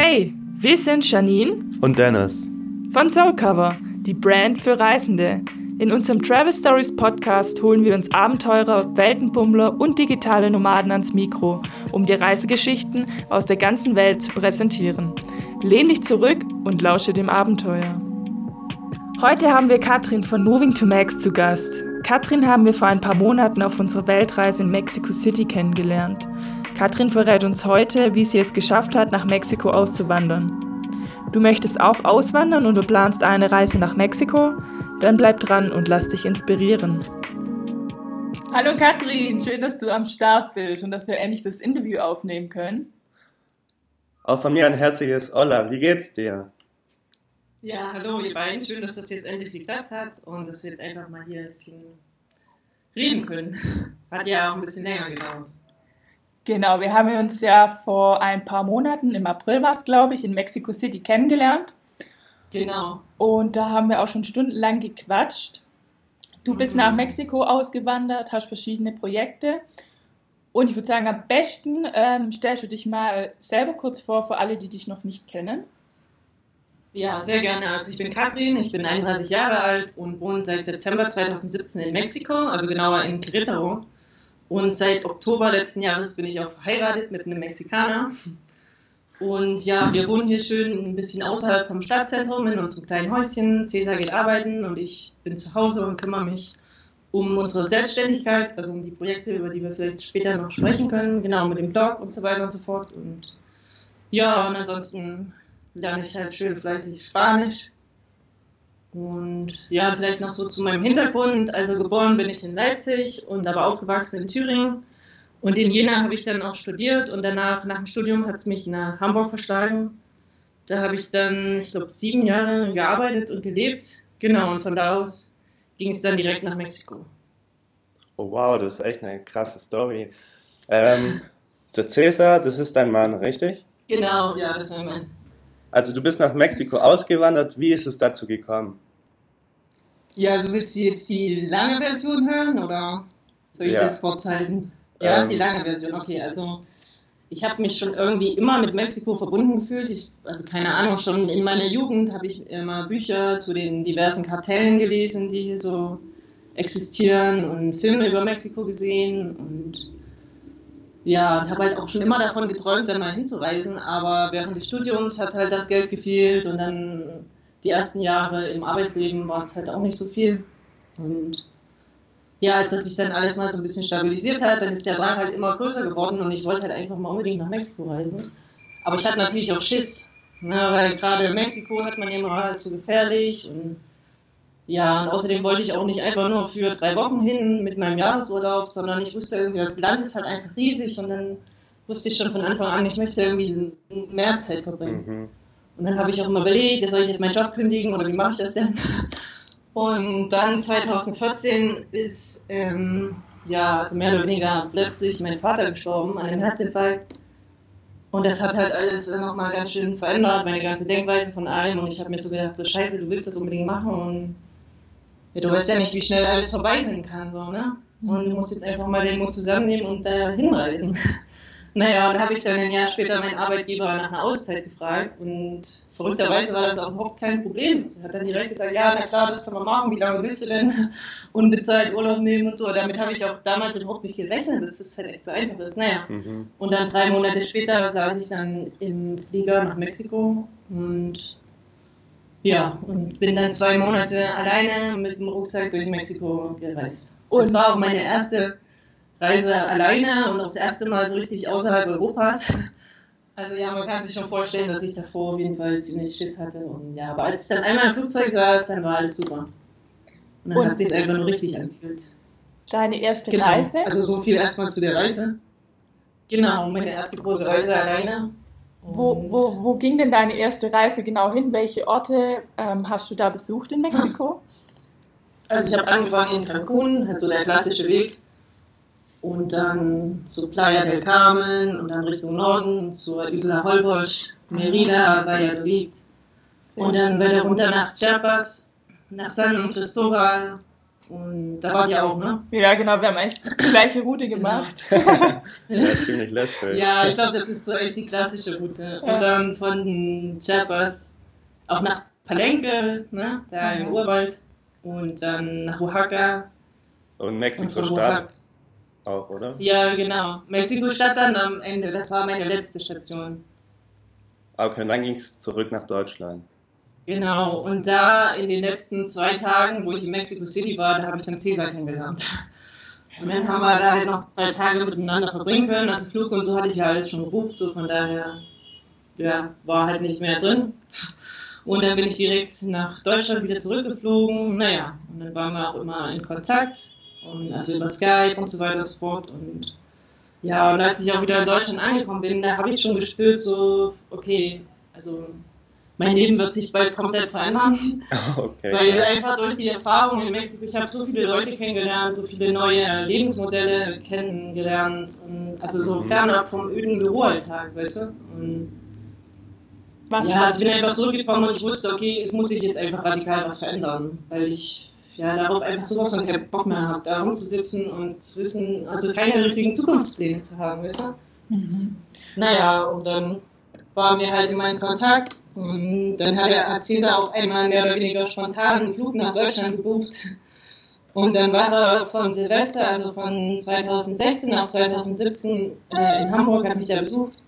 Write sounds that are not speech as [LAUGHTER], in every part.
Hey, wir sind Janine und Dennis von Soulcover, die Brand für Reisende. In unserem Travel Stories Podcast holen wir uns Abenteurer, Weltenbummler und digitale Nomaden ans Mikro, um dir Reisegeschichten aus der ganzen Welt zu präsentieren. Lehn dich zurück und lausche dem Abenteuer. Heute haben wir Katrin von Moving to Max zu Gast. Katrin haben wir vor ein paar Monaten auf unserer Weltreise in Mexico City kennengelernt. Katrin verrät uns heute, wie sie es geschafft hat, nach Mexiko auszuwandern. Du möchtest auch auswandern und du planst eine Reise nach Mexiko? Dann bleib dran und lass dich inspirieren. Hallo Katrin, schön, dass du am Start bist und dass wir endlich das Interview aufnehmen können. Auch von mir ein herzliches Hola, wie geht's dir? Ja, hallo ihr beiden, schön, dass das jetzt endlich geklappt hat und dass wir jetzt einfach mal hier reden können. Hat ja auch ein bisschen länger gedauert. Genau, wir haben uns ja vor ein paar Monaten, im April war es, glaube ich, in Mexico City kennengelernt. Genau. Und da haben wir auch schon stundenlang gequatscht. Du bist mhm. nach Mexiko ausgewandert, hast verschiedene Projekte. Und ich würde sagen, am besten ähm, stellst du dich mal selber kurz vor, für alle, die dich noch nicht kennen. Ja, sehr gerne. Also ich bin Katrin, ich bin 31 Jahre alt und wohne seit September 2017 in Mexiko, also genauer in Querétaro. Und seit Oktober letzten Jahres bin ich auch verheiratet mit einem Mexikaner. Und ja, wir wohnen hier schön ein bisschen außerhalb vom Stadtzentrum in unserem kleinen Häuschen. Cäsar geht arbeiten und ich bin zu Hause und kümmere mich um unsere Selbstständigkeit, also um die Projekte, über die wir vielleicht später noch sprechen können, genau mit dem Blog und so weiter und so fort. Und ja, und ansonsten lerne ich halt schön fleißig Spanisch und ja, vielleicht noch so zu meinem Hintergrund. Also geboren bin ich in Leipzig und aber aufgewachsen in Thüringen. Und in Jena habe ich dann auch studiert und danach, nach dem Studium, hat es mich nach Hamburg verschlagen. Da habe ich dann, ich glaube, sieben Jahre gearbeitet und gelebt. Genau, und von da aus ging es dann direkt nach Mexiko. Oh wow, das ist echt eine krasse Story. Ähm, der Cäsar, das ist dein Mann, richtig? Genau, ja, das ist mein Mann. Also du bist nach Mexiko ausgewandert. Wie ist es dazu gekommen? Ja, also willst du jetzt die lange Version hören oder soll ich ja. das kurz halten? Ja, ähm. die lange Version, okay. Also ich habe mich schon irgendwie immer mit Mexiko verbunden gefühlt. Ich, also keine Ahnung, schon in meiner Jugend habe ich immer Bücher zu den diversen Kartellen gelesen, die hier so existieren und Filme über Mexiko gesehen und ja, ich habe halt auch schon immer davon geträumt, da mal hinzureisen, aber während des Studiums hat halt das Geld gefehlt und dann die ersten Jahre im Arbeitsleben war es halt auch nicht so viel. Und ja, als das sich dann alles mal so ein bisschen stabilisiert hat, dann ist der Drang halt immer größer geworden und ich wollte halt einfach mal unbedingt nach Mexiko reisen. Aber ich hatte natürlich auch Schiss, ne, weil gerade in Mexiko hat man ja immer alles so gefährlich und ja, und außerdem wollte ich auch nicht einfach nur für drei Wochen hin mit meinem Jahresurlaub, sondern ich wusste irgendwie, das Land ist halt einfach riesig und dann wusste ich schon von Anfang an, ich möchte irgendwie mehr Zeit verbringen. Mhm. Und dann habe ich auch immer überlegt, soll ich jetzt meinen Job kündigen oder wie mache ich das denn? Und dann 2014 ist, ähm, ja, also mehr oder weniger plötzlich mein Vater gestorben an einem Herzinfarkt. Und das hat halt alles nochmal ganz schön verändert, meine ganze Denkweise von allem. Und ich habe mir so gedacht, so scheiße, du willst das unbedingt machen und ja, du weißt ja nicht, wie schnell alles vorbei sein kann, so, ne? Und du musst jetzt einfach mal den Mut zusammennehmen und da hinreisen. [LAUGHS] naja, da habe ich dann ein Jahr später meinen Arbeitgeber nach einer Auszeit gefragt und verrückterweise war das auch überhaupt kein Problem. Er hat dann direkt gesagt, ja, na klar, das kann man machen, wie lange willst du denn [LAUGHS] unbezahlt Urlaub nehmen und so. Damit habe ich auch damals überhaupt nicht gerechnet, dass das halt echt so einfach ist. Naja, mhm. und dann drei Monate später saß ich dann im Flieger nach Mexiko und ja, und bin dann zwei Monate alleine mit dem Rucksack durch Mexiko gereist. Und das war auch meine erste Reise alleine und auch das erste Mal so richtig außerhalb Europas. Also ja, man kann sich schon vorstellen, dass ich davor auf jeden Fall ziemlich Schiss hatte. Und ja, aber als ich dann einmal im Flugzeug saß, dann war alles super. Und dann und hat sich einfach nur richtig angefühlt. Deine erste genau. Reise? Also so viel erstmal zu der Reise. Genau, meine erste große Reise alleine. Wo, wo, wo ging denn deine erste Reise genau hin? Welche Orte ähm, hast du da besucht in Mexiko? Also ich habe angefangen in Cancun, halt so der klassische Weg. Und dann so Playa del Carmen und dann Richtung Norden zur Isla Holbox, Merida, Valladolid. Und dann weiter runter nach Chiapas, nach San Cristobal Und da wart ihr auch, ne? Ja, genau, wir haben eigentlich die gleiche Route gemacht. [LAUGHS] ja, ziemlich lästig. Ja, ich glaube, das ist so echt die klassische Route. Und dann von Chiapas auch nach Palenque, ne? Da im Urwald. Und dann nach Oaxaca. Und Mexiko-Stadt auch, oder? Ja, genau. Mexiko-Stadt dann am Ende. Das war meine letzte Station. Okay, und dann ging es zurück nach Deutschland. Genau, und da in den letzten zwei Tagen, wo ich in Mexico City war, da habe ich dann Cäsar kennengelernt. Und dann haben wir da halt noch zwei Tage miteinander verbringen können. Also Flug und so hatte ich halt schon gebucht, so von daher, ja, war halt nicht mehr drin. Und dann bin ich direkt nach Deutschland wieder zurückgeflogen. Naja, und dann waren wir auch immer in Kontakt. Und also über Skype und so weiter und so fort. Und ja, und als ich auch wieder in Deutschland angekommen bin, da habe ich schon gespürt, so, okay, also mein Leben wird sich bald komplett verändern. [LAUGHS] Okay, weil ja. einfach durch die Erfahrung in Mexiko, ich habe so viele Leute kennengelernt, so viele neue Lebensmodelle kennengelernt. Und also so mhm. fernab vom öden Büroalltag, weißt du? Und was ja, also ich bin einfach zurückgekommen und ich wusste, okay, jetzt muss ich jetzt einfach radikal was verändern, weil ich ja darauf einfach sowas von keinen Bock mehr habe, da rumzusitzen und zu wissen, also keine richtigen Zukunftspläne zu haben, weißt du? Mhm. Naja, und dann waren wir halt immer in Kontakt. Und dann hat er Cäsar auch einmal mehr oder weniger spontan einen Flug nach Deutschland gebucht. Und dann war er von Silvester, also von 2016 auf 2017 äh, in Hamburg, hat mich da besucht.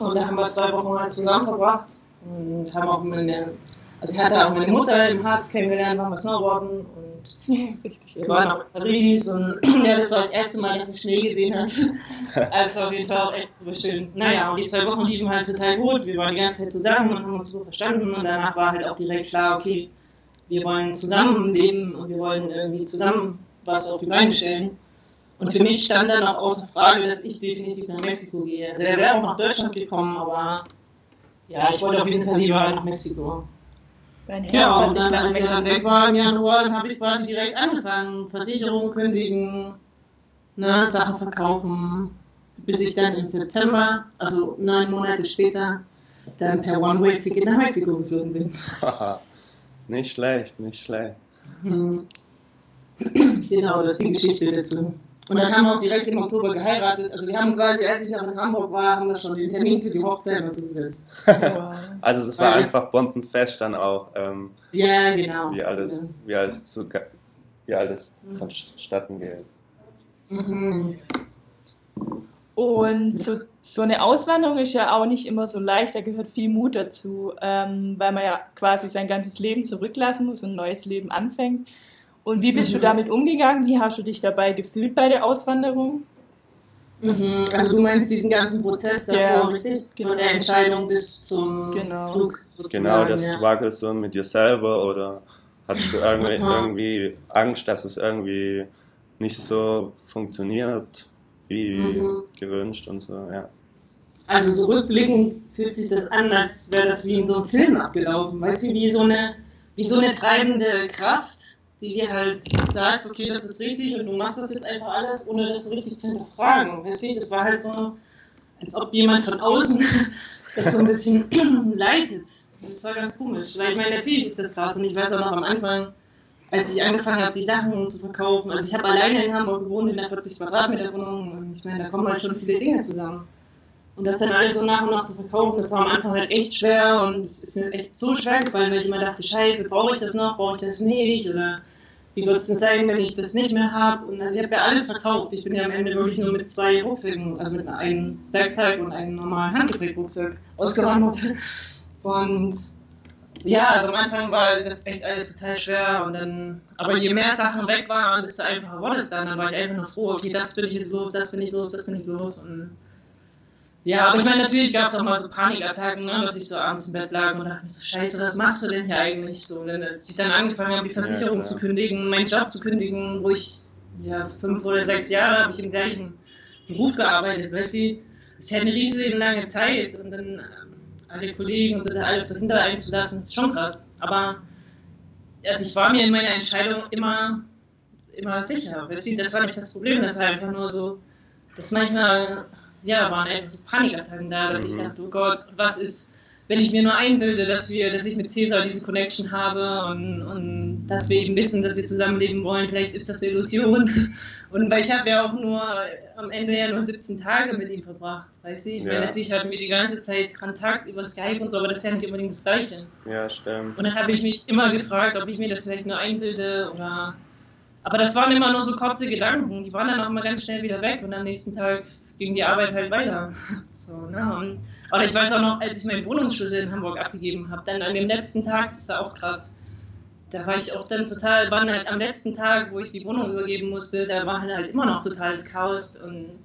Und da haben wir zwei Wochen mal zusammen verbracht und haben auch meine, also ich hatte auch meine Mutter im Harz kennengelernt, waren wir Snowboarden [LAUGHS] und wir waren auch in Paris und ja, das war das erste Mal, dass ich Schnee gesehen habe. [LAUGHS] Also auf jeden Fall auch echt super schön. Naja, und die zwei Wochen liefen halt total gut. Wir waren die ganze Zeit zusammen und haben uns gut verstanden und danach war halt auch direkt klar, okay, wir wollen zusammen leben und wir wollen irgendwie zusammen was auf die Beine stellen. Und für mich stand dann auch außer Frage, dass ich definitiv nach Mexiko gehe. Also er wäre auch nach Deutschland gekommen, aber ja, ich wollte auf jeden Fall lieber nach Mexiko. Ja, und dann, als er dann weg war im Januar, dann habe ich quasi direkt angefangen. Versicherung kündigen, ne, Sachen verkaufen, bis ich dann im September, also neun Monate später, dann per One-Way-Ticket nach Mexiko geflogen bin. nicht schlecht, nicht schlecht. Mhm. Genau, das ist die Geschichte dazu. Und dann haben wir auch direkt im Oktober geheiratet. Also wir haben quasi, als ich noch in Hamburg war, haben wir schon den Termin für die Hochzeit und so gesetzt. [LAUGHS] also das war einfach bombenfest dann auch. Ähm, ja, genau. Wie alles, ja. wie alles, zu, wie alles vonstatten geht. Mhm. Und so, so eine Auswanderung ist ja auch nicht immer so leicht, da gehört viel Mut dazu, ähm, weil man ja quasi sein ganzes Leben zurücklassen muss und ein neues Leben anfängt. Und wie bist mhm. du damit umgegangen? Wie hast du dich dabei gefühlt bei der Auswanderung? Mhm. Also du meinst diesen ganzen Prozess davor, ja, richtig? Genau. Von der Entscheidung bis zum genau. Zug sozusagen. Genau, das ja. Struggle so mit dir selber oder hattest du irgendwie, irgendwie Angst, dass es irgendwie nicht so funktioniert wie mhm. gewünscht und so, ja. Also so rückblickend fühlt sich das an, als wäre das wie in so einem Film abgelaufen. Weißt du, wie so eine, wie so eine treibende Kraft, die dir halt sagt, okay, das ist richtig und du machst das jetzt einfach alles, ohne das richtig zu hinterfragen. Weißt du, das war halt so, als ob jemand von außen [LAUGHS] das so ein bisschen [CLEARS THROAT] leitet. Das war ganz komisch. Weil ich meine, natürlich ist das krass und ich weiß auch noch am Anfang, als ich angefangen habe, die Sachen zu verkaufen. Also ich habe alleine in Hamburg gewohnt in der 40 Quadratmeter Wohnung und ich meine, da kommen halt schon viele Dinge zusammen. Und das dann alles so nach und nach zu verkaufen, das war am Anfang halt echt schwer und es ist mir echt so schwer gefallen, weil ich immer dachte, scheiße, brauche ich das noch, brauche ich das nicht oder wie wird es denn sein, wenn ich das nicht mehr habe? Und also ich habe ja alles verkauft. Ich bin ja am Ende wirklich nur mit zwei Rucksäcken, also mit einem Backpack und einem normalen Handgepäckrucksack ausgewandert. Und ja, also am Anfang war das echt alles total schwer und dann, aber je mehr Sachen weg waren, desto einfacher wurde es dann. Dann war ich einfach noch froh, okay, das bin ich jetzt los, das bin ich los, das bin ich los und ja, aber ich meine, natürlich gab es auch mal so Panikattacken, ne, dass ich so abends im Bett lag und dachte mir so, scheiße, was machst du denn hier eigentlich so? Und dann, als ich dann angefangen habe, die Versicherung ja, zu kündigen, meinen Job zu kündigen, wo ich ja fünf oder sechs Jahre habe ich im gleichen Beruf gearbeitet, weißt du, es ist ja eine riesige lange Zeit und dann ähm, alle Kollegen und so da alles so hinter einzulassen, ist schon krass. Aber also ich war mir in meiner Entscheidung immer, immer sicher, weißt du, das war nicht das Problem, das war einfach nur so, dass manchmal ja, waren einfach so Panikattacken da, dass mhm. ich dachte, oh Gott, was ist, wenn ich mir nur einbilde, dass wir, dass ich mit Cäsar diese Connection habe und, und dass wir eben wissen, dass wir zusammenleben wollen, vielleicht ist das eine Illusion. [LAUGHS] Und weil ich habe ja auch nur am Ende ja nur 17 Tage mit ihm verbracht, weißt du? Ja. Natürlich hatten wir die ganze Zeit Kontakt über Skype und so, aber das ist ja nicht unbedingt das Gleiche. Ja, stimmt. Und dann habe ich mich immer gefragt, ob ich mir das vielleicht nur einbilde oder. Aber das waren immer nur so kurze Gedanken, die waren dann auch mal ganz schnell wieder weg und am nächsten Tag ging die Arbeit halt weiter. [LAUGHS] So, ne? Und, oder ich weiß auch noch, als ich meinen Wohnungsschlüssel in Hamburg abgegeben habe, dann an dem letzten Tag, das ist auch krass, da war ich auch dann total, war halt am letzten Tag, wo ich die Wohnung übergeben musste, da war halt immer noch totales Chaos und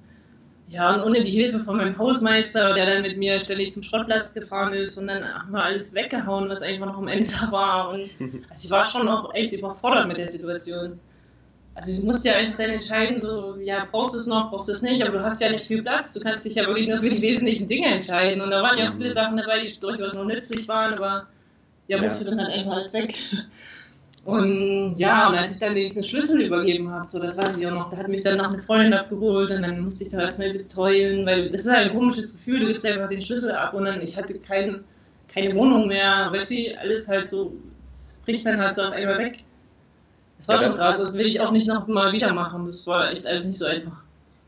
ja, und ohne die Hilfe von meinem Hausmeister, der dann mit mir ständig zum Schrottplatz gefahren ist und dann haben wir alles weggehauen, was einfach noch am Ende da [LAUGHS] war. Und [LAUGHS] also ich war schon auch echt überfordert mit der Situation. Also du musst ja einfach dann entscheiden, so, ja, brauchst du es noch, brauchst du es nicht, aber du hast ja nicht viel Platz, du kannst dich ja wirklich nur für die wesentlichen Dinge entscheiden. Und da waren ja auch viele Sachen dabei, die durchaus noch nützlich waren, aber ja, musst ja. du dann halt einfach alles weg. Und ja, und als ich dann diesen Schlüssel übergeben habe, so, das weiß ich auch noch, da hat mich dann noch eine Freundin abgeholt und dann musste ich da erstmal heulen, weil das ist halt ein komisches Gefühl, du gibst einfach den Schlüssel ab und dann, ich hatte kein, keine Wohnung mehr, weißt du, alles halt so, es bricht dann halt so auf einmal weg. Das war ja, schon krass, das will ich auch nicht noch mal wieder machen. Das war echt alles nicht so einfach.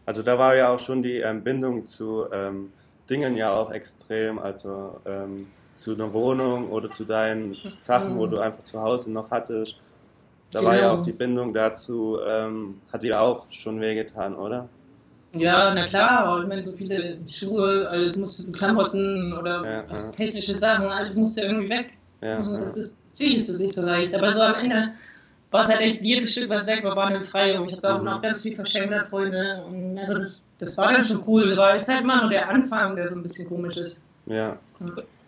Also da war ja auch schon die ähm, Bindung zu ähm, Dingen ja auch extrem, also ähm, zu einer Wohnung oder zu deinen Sachen, wo du einfach zu Hause noch hattest. Da genau. war ja genau. auch die Bindung dazu, ähm, hat dir auch schon wehgetan, oder? Ja, na klar, ich meine, so viele Schuhe, alles musste Klamotten oder ja, ja. technische Sachen, alles musste irgendwie weg. Ja, das ist, natürlich ist es nicht so leicht, aber so am Ende war es halt echt jedes Stück, was weg war, war eine Befreiung. Ich habe auch noch ganz viel verschenkt an Freunde. Und also das, das war dann schon cool. Aber es ist halt immer nur der Anfang, der so ein bisschen komisch ist. Ja.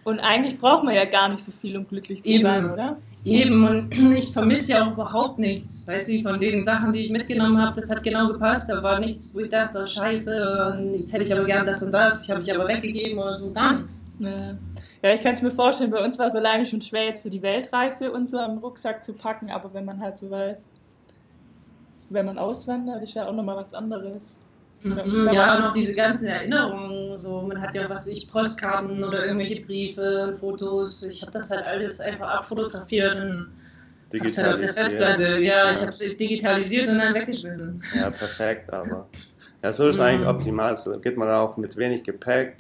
Und eigentlich braucht man ja gar nicht so viel, um glücklich zu Eben. sein, oder? Eben, und [CLEARS THROAT] ich vermisse ja auch überhaupt nichts. Weißt du, von den Sachen, die ich mitgenommen habe, das hat genau gepasst. Da war nichts, wo ich dachte, scheiße, jetzt hätte ich aber gern das und das, ich habe ich aber weggegeben oder so, gar nichts. Ja. Ja, ich kann es mir vorstellen, bei uns war es alleine schon schwer, jetzt für die Weltreise unseren Rucksack zu packen, aber wenn man halt so weiß, wenn man auswandert, ist ja auch nochmal was anderes. Mhm, ja, auch noch diese ganzen Erinnerungen, so man hat ja was ich Postkarten oder irgendwelche Briefe, Fotos, ich habe das halt alles einfach abfotografiert und digitalisiert. Halt. Ja, ja. ich habe es digitalisiert und dann weggeschmissen. Ja, perfekt, aber [LAUGHS] ja, so ist mhm. eigentlich optimal. So geht man auch mit wenig Gepäck,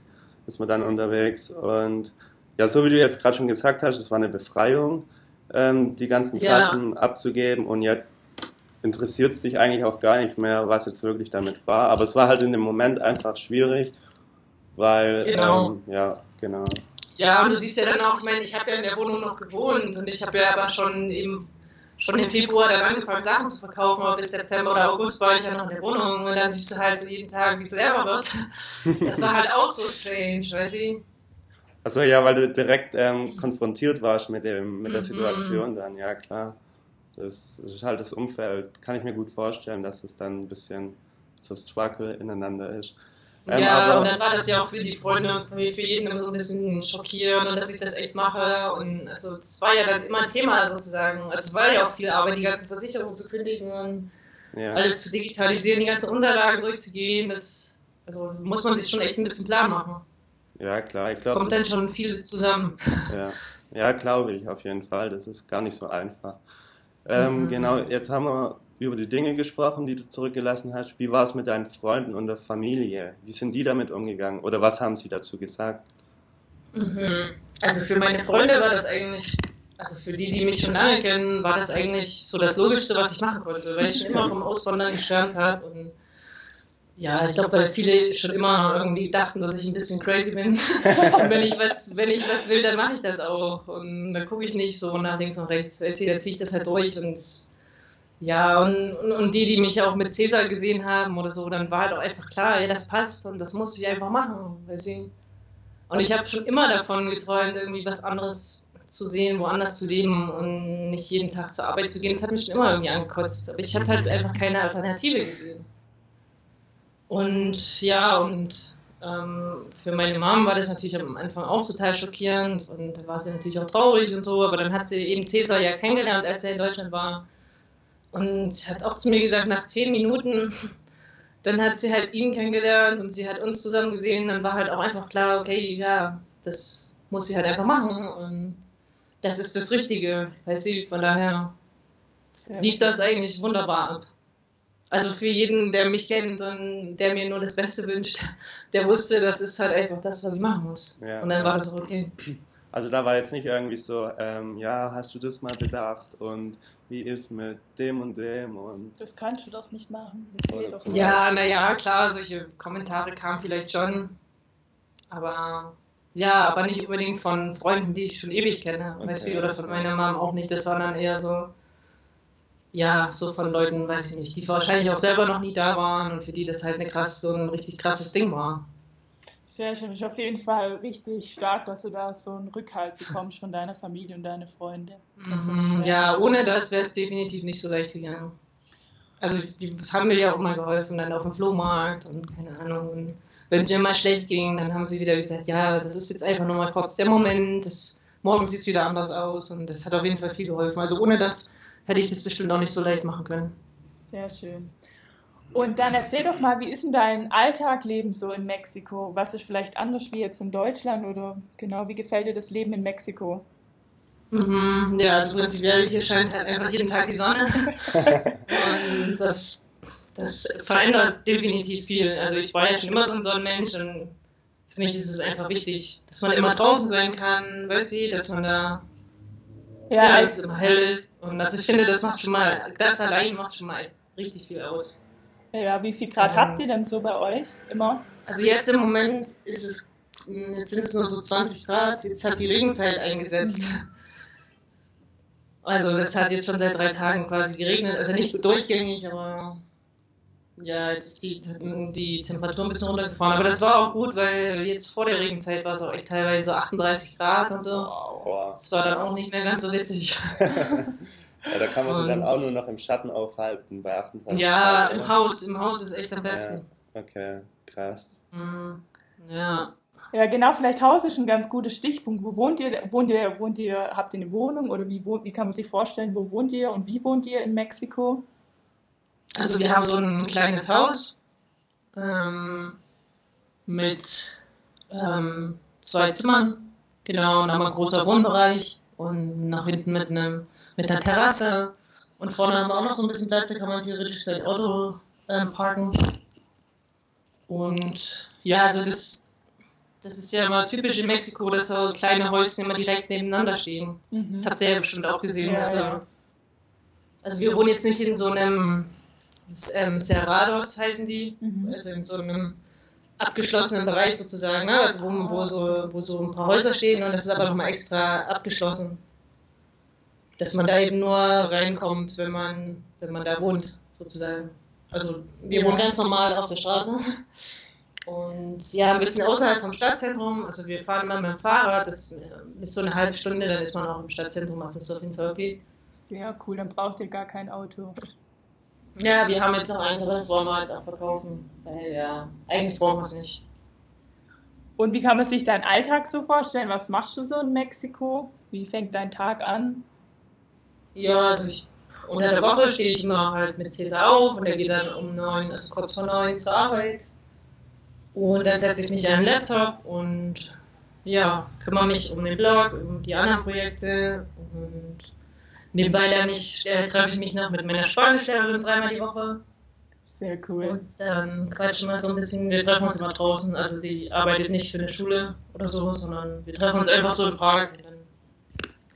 ist man dann unterwegs und ja, so wie du jetzt gerade schon gesagt hast, es war eine Befreiung, ähm, die ganzen ja. Sachen abzugeben und jetzt interessiert es dich eigentlich auch gar nicht mehr, was jetzt wirklich damit war. Aber es war halt in dem Moment einfach schwierig, weil, genau. Ähm, ja, genau. Ja, und du siehst ja dann auch, ich meine, ich habe ja in der Wohnung noch gewohnt und ich habe ja aber schon im, schon im Februar dann angefangen, Sachen zu verkaufen, aber bis September oder August war ich ja noch in der Wohnung und dann siehst du halt so jeden Tag, wie es leer wird. [LAUGHS] Das war halt auch so strange, weißt du? Achso, ja, weil du direkt ähm, konfrontiert warst mit, dem, mit der mhm. Situation dann, ja klar. Das, ist halt das Umfeld. Kann ich mir gut vorstellen, dass es dann ein bisschen so Struggle ineinander ist. Ähm, ja, und dann war das ja auch für die Freunde für jeden immer so ein bisschen schockierend und dass ich das echt mache. Und also das war ja dann immer ein Thema sozusagen. Also es war ja auch viel Arbeit, die ganze Versicherung zu kündigen und ja. alles zu digitalisieren, die ganzen Unterlagen durchzugehen. Das also muss man sich schon echt ein bisschen klar machen. Ja, klar, ich glaube. Kommt dann schon viel zusammen. [LAUGHS] Ja, ja glaube ich auf jeden Fall. Das ist gar nicht so einfach. Ähm, mhm. Genau, jetzt haben wir über die Dinge gesprochen, die du zurückgelassen hast. Wie war es mit deinen Freunden und der Familie? Wie sind die damit umgegangen? Oder was haben sie dazu gesagt? Mhm. Also für meine Freunde war das eigentlich, also für die, die mich schon lange kennen, war das eigentlich so das Logischste, was ich machen konnte, weil ich schon [LAUGHS] immer vom Auswandern geschwärmt habe und ja, ich glaube, weil viele schon immer irgendwie dachten, dass ich ein bisschen crazy bin. und [LAUGHS] wenn ich was, wenn ich was will, dann mache ich das auch. Und dann gucke ich nicht so nach links und rechts. Dann ziehe ich das halt durch. Und ja, und, und, die, die mich auch mit Cäsar gesehen haben oder so, dann war halt auch einfach klar, ja, das passt und das muss ich einfach machen. Weil sie, und ich habe schon immer davon geträumt, irgendwie was anderes zu sehen, woanders zu leben und nicht jeden Tag zur Arbeit zu gehen. Das hat mich schon immer irgendwie angekotzt. Aber ich hatte halt einfach keine Alternative gesehen. Und ja, und ähm, für meine Mom war das natürlich am Anfang auch total schockierend und da war sie natürlich auch traurig und so, aber dann hat sie eben Cäsar ja kennengelernt, als er in Deutschland war. Und hat auch zu mir gesagt, nach zehn Minuten, [LAUGHS] dann hat sie halt ihn kennengelernt und sie hat uns zusammen gesehen, dann war halt auch einfach klar, okay, ja, das, muss sie halt einfach machen und das ist das Richtige, weißt du, von daher lief das eigentlich wunderbar ab. Also für jeden, der mich kennt und der mir nur das Beste wünscht, der wusste, das ist halt einfach das, was ich machen muss. Ja, und dann war das okay. Also da war jetzt nicht irgendwie so, ähm, ja, hast du das mal bedacht und wie ist mit dem und dem und... Das kannst du doch nicht machen. Doch ja, naja, klar, solche Kommentare kamen vielleicht schon, aber ja, aber nicht unbedingt von Freunden, die ich schon ewig kenne, okay. weißt du, oder von meiner Mom auch nicht, das sondern eher so, ja, so von Leuten, weiß ich nicht, die wahrscheinlich auch selber noch nie da waren und für die das halt eine krass, so ein richtig krasses Ding war. Sehr schön. Ist auf jeden Fall richtig stark, dass du da so einen Rückhalt bekommst von deiner Familie und deinen Freunden. Mhm, ja, ohne das wäre es definitiv nicht so leicht gegangen. Also die haben mir ja auch mal geholfen, dann auf dem Flohmarkt und keine Ahnung. Und wenn es mir mal schlecht ging, dann haben sie wieder gesagt, ja, das ist jetzt einfach nur mal kurz der Moment, das, morgen sieht es wieder anders aus und das hat auf jeden Fall viel geholfen. Also ohne das hätte ich das bestimmt auch nicht so leicht machen können. Sehr schön. Und dann erzähl doch mal, wie ist denn dein Alltagleben so in Mexiko? Was ist vielleicht anders wie jetzt in Deutschland oder genau, wie gefällt dir das Leben in Mexiko? Mhm, ja, also prinzipiell hier scheint halt einfach jeden Tag die Sonne. und das, das verändert definitiv viel. Also ich war ja schon immer so ein Sonnenmensch und für mich ist es einfach wichtig, dass man immer draußen sein kann, weißt du, dass man da ja, ja dass es immer hell ist. Und also ich finde, das macht schon mal, das allein macht schon mal richtig viel aus. Ja, wie viel Grad ähm, habt ihr denn so bei euch immer? Also jetzt im Moment ist es, jetzt sind es nur so 20 Grad, jetzt hat die Regenzeit eingesetzt. Also das hat jetzt schon seit drei Tagen quasi geregnet, also nicht durchgängig, aber ja, jetzt ist die, die Temperatur ein bisschen runtergefahren. Aber das war auch gut, weil jetzt vor der Regenzeit war es auch echt teilweise so 38 Grad und so. Das war dann auch nicht mehr ganz so witzig. [LAUGHS] ja, da kann man sich dann auch nur noch im Schatten aufhalten bei 38 Ja, Grad, im Haus, im Haus ist echt am besten. Ja, okay, krass. Mhm. Ja. Ja, genau, vielleicht Haus ist ein ganz guter Stichpunkt. Wo wohnt ihr? Wohnt ihr, wohnt ihr, habt ihr eine Wohnung oder wie, wie kann man sich vorstellen, wo wohnt ihr und wie wohnt ihr in Mexiko? Also wir haben so ein kleines Haus ähm, mit ähm, zwei Zimmern, genau, und haben ein großer Wohnbereich und nach hinten mit einem mit einer Terrasse und vorne haben wir auch noch so ein bisschen Platz, da kann man theoretisch sein Auto ähm, parken. Und ja, also das, das ist ja immer typisch in Mexiko, dass so kleine Häuschen immer direkt nebeneinander stehen. Mhm. Das habt ihr ja bestimmt auch gesehen. Ja, also, ja. also wir wohnen jetzt nicht in so einem ähm, Cerrados heißen die, mhm. also in so einem abgeschlossenen Bereich sozusagen, ne? also wo, wo, so, wo so ein paar Häuser stehen und das ist aber nochmal extra abgeschlossen. Dass man da eben nur reinkommt, wenn man, wenn man da wohnt, sozusagen. Also wir wohnen ganz normal auf der Straße und ja, ein bisschen außerhalb vom Stadtzentrum. Also wir fahren immer mit dem Fahrrad, das ist so eine halbe Stunde, dann ist man auch im Stadtzentrum, also das ist auf jeden Fall okay. Sehr cool, dann braucht ihr gar kein Auto. Ja, wir haben jetzt noch eins, aber das wollen wir jetzt auch verkaufen, weil ja, eigentlich brauchen wir es nicht. Und wie kann man sich deinen Alltag so vorstellen? Was machst du so in Mexiko? Wie fängt dein Tag an? Ja, also ich, unter der Woche stehe ich immer halt mit Cäsar auf und der geht dann um neun, also kurz vor neun zur Arbeit. Und dann setze ich mich an den Laptop und ja, kümmere mich um den Blog, um die anderen Projekte und Nebenbei lerne ich, äh, treffe ich mich noch mit meiner Spanischlehrerin dreimal die Woche. Sehr cool. Und dann quatschen wir so ein bisschen, wir treffen uns immer draußen. Also sie arbeitet nicht für eine Schule oder so, sondern wir treffen uns einfach so in Prag und dann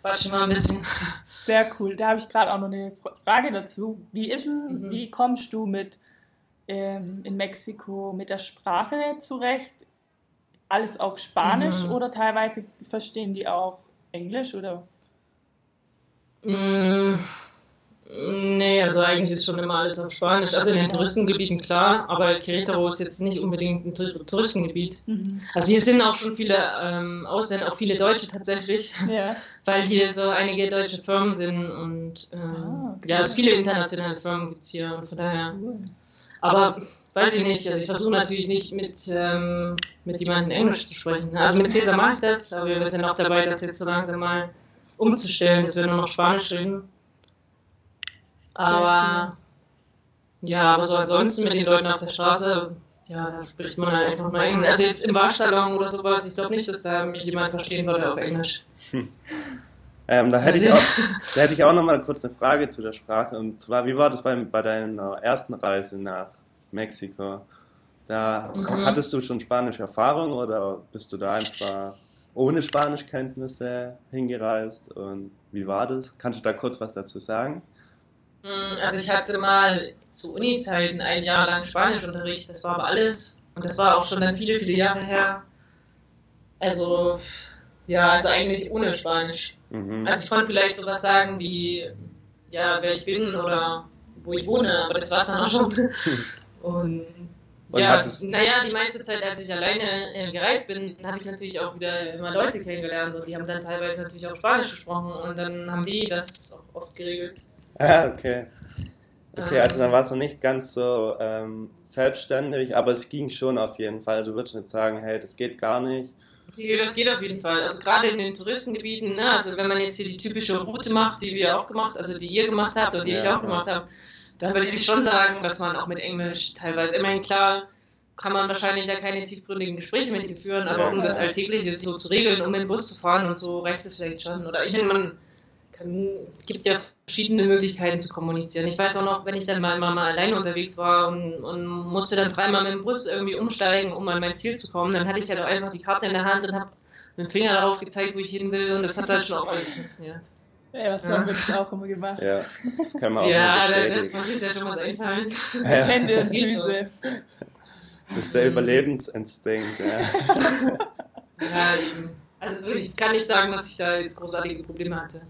quatschen wir ein bisschen. [LAUGHS] Sehr cool. Da habe ich gerade auch noch eine Frage dazu. Wie, ist, mhm. wie kommst du mit ähm, in Mexiko mit der Sprache zurecht? Alles auf Spanisch mhm. oder teilweise verstehen die auch Englisch oder? Mm, nee, also eigentlich ist schon immer alles auf Spanisch. Also in den Touristengebieten klar, aber Querétaro ist jetzt nicht unbedingt ein Touristengebiet. Mhm. Also hier sind auch schon viele ähm, Ausländer, auch viele Deutsche tatsächlich, ja. [LAUGHS] weil hier so einige deutsche Firmen sind und ähm, ah, ja, also viele internationale Firmen gibt es hier und von daher. Cool. Aber weiß ich nicht, also ich versuche natürlich nicht mit, ähm, mit jemandem Englisch zu sprechen. Also mit Cäsar mache ich das, aber wir sind auch dabei, das jetzt so langsam mal umzustellen, dass wir nur noch Spanisch reden. Aber ja, aber so ansonsten mit den Leuten auf der Straße ja, da spricht man halt einfach mal Englisch. Also jetzt im Waschsalon oder sowas, ich glaube nicht, dass da mich jemand verstehen würde auf Englisch. Ähm, da, hätte ich auch, [LAUGHS] da hätte ich auch noch mal kurz eine Frage zu der Sprache. Und zwar, wie war das bei, bei deiner ersten Reise nach Mexiko? Da mhm. hattest du schon spanische Erfahrung oder bist du da einfach ohne Spanischkenntnisse hingereist? Und wie war das? Kannst du da kurz was dazu sagen? Hm, also ich hatte mal zu Uni-Zeiten ein Jahr lang Spanischunterricht, das war aber alles. Und das war auch schon dann viele, viele Jahre her. Also, ja, also eigentlich ohne Spanisch. Mhm. Also ich konnte vielleicht sowas sagen wie, ja, wer ich bin oder wo ich wohne, aber das war es dann auch schon. [LAUGHS] Und und ja, naja, die meiste Zeit, als ich alleine äh, gereist bin, habe ich natürlich auch wieder immer Leute kennengelernt und die haben dann teilweise natürlich auch Spanisch gesprochen und dann haben die das auch oft geregelt. Ah, okay. Okay, also dann warst du nicht ganz so ähm, selbstständig, aber es ging schon auf jeden Fall. Du würdest nicht sagen, hey, das geht gar nicht. Das geht auf jeden Fall. Also gerade in den Touristengebieten, ne, also wenn man jetzt hier die typische Route macht, die wir auch gemacht, also die ihr gemacht habt oder die ja, ich auch gemacht habe, da würde ich schon sagen, dass man auch mit Englisch teilweise, immerhin klar, kann man wahrscheinlich da keine tiefgründigen Gespräche mit dir führen, aber um das Alltägliche so zu regeln, um in den Bus zu fahren und so reicht es vielleicht schon. Oder ich meine, man kann, gibt ja verschiedene Möglichkeiten zu kommunizieren. Ich weiß auch noch, wenn ich dann mal, mal, alleine unterwegs war und, und musste dann dreimal mit dem Bus irgendwie umsteigen, um an mein Ziel zu kommen, dann hatte ich ja doch einfach die Karte in der Hand und habe mit dem Finger darauf gezeigt, wo ich hin will und das hat dann schon auch alles funktioniert. Ja, das haben wir das auch immer gemacht. Ja, das kann man auch Ja, das passiert ja schon was einfallen. Ja. Hände. Das ist der Überlebensinstinkt. Ja. ja, also wirklich, ich kann nicht sagen, dass ich da jetzt großartige Probleme hatte.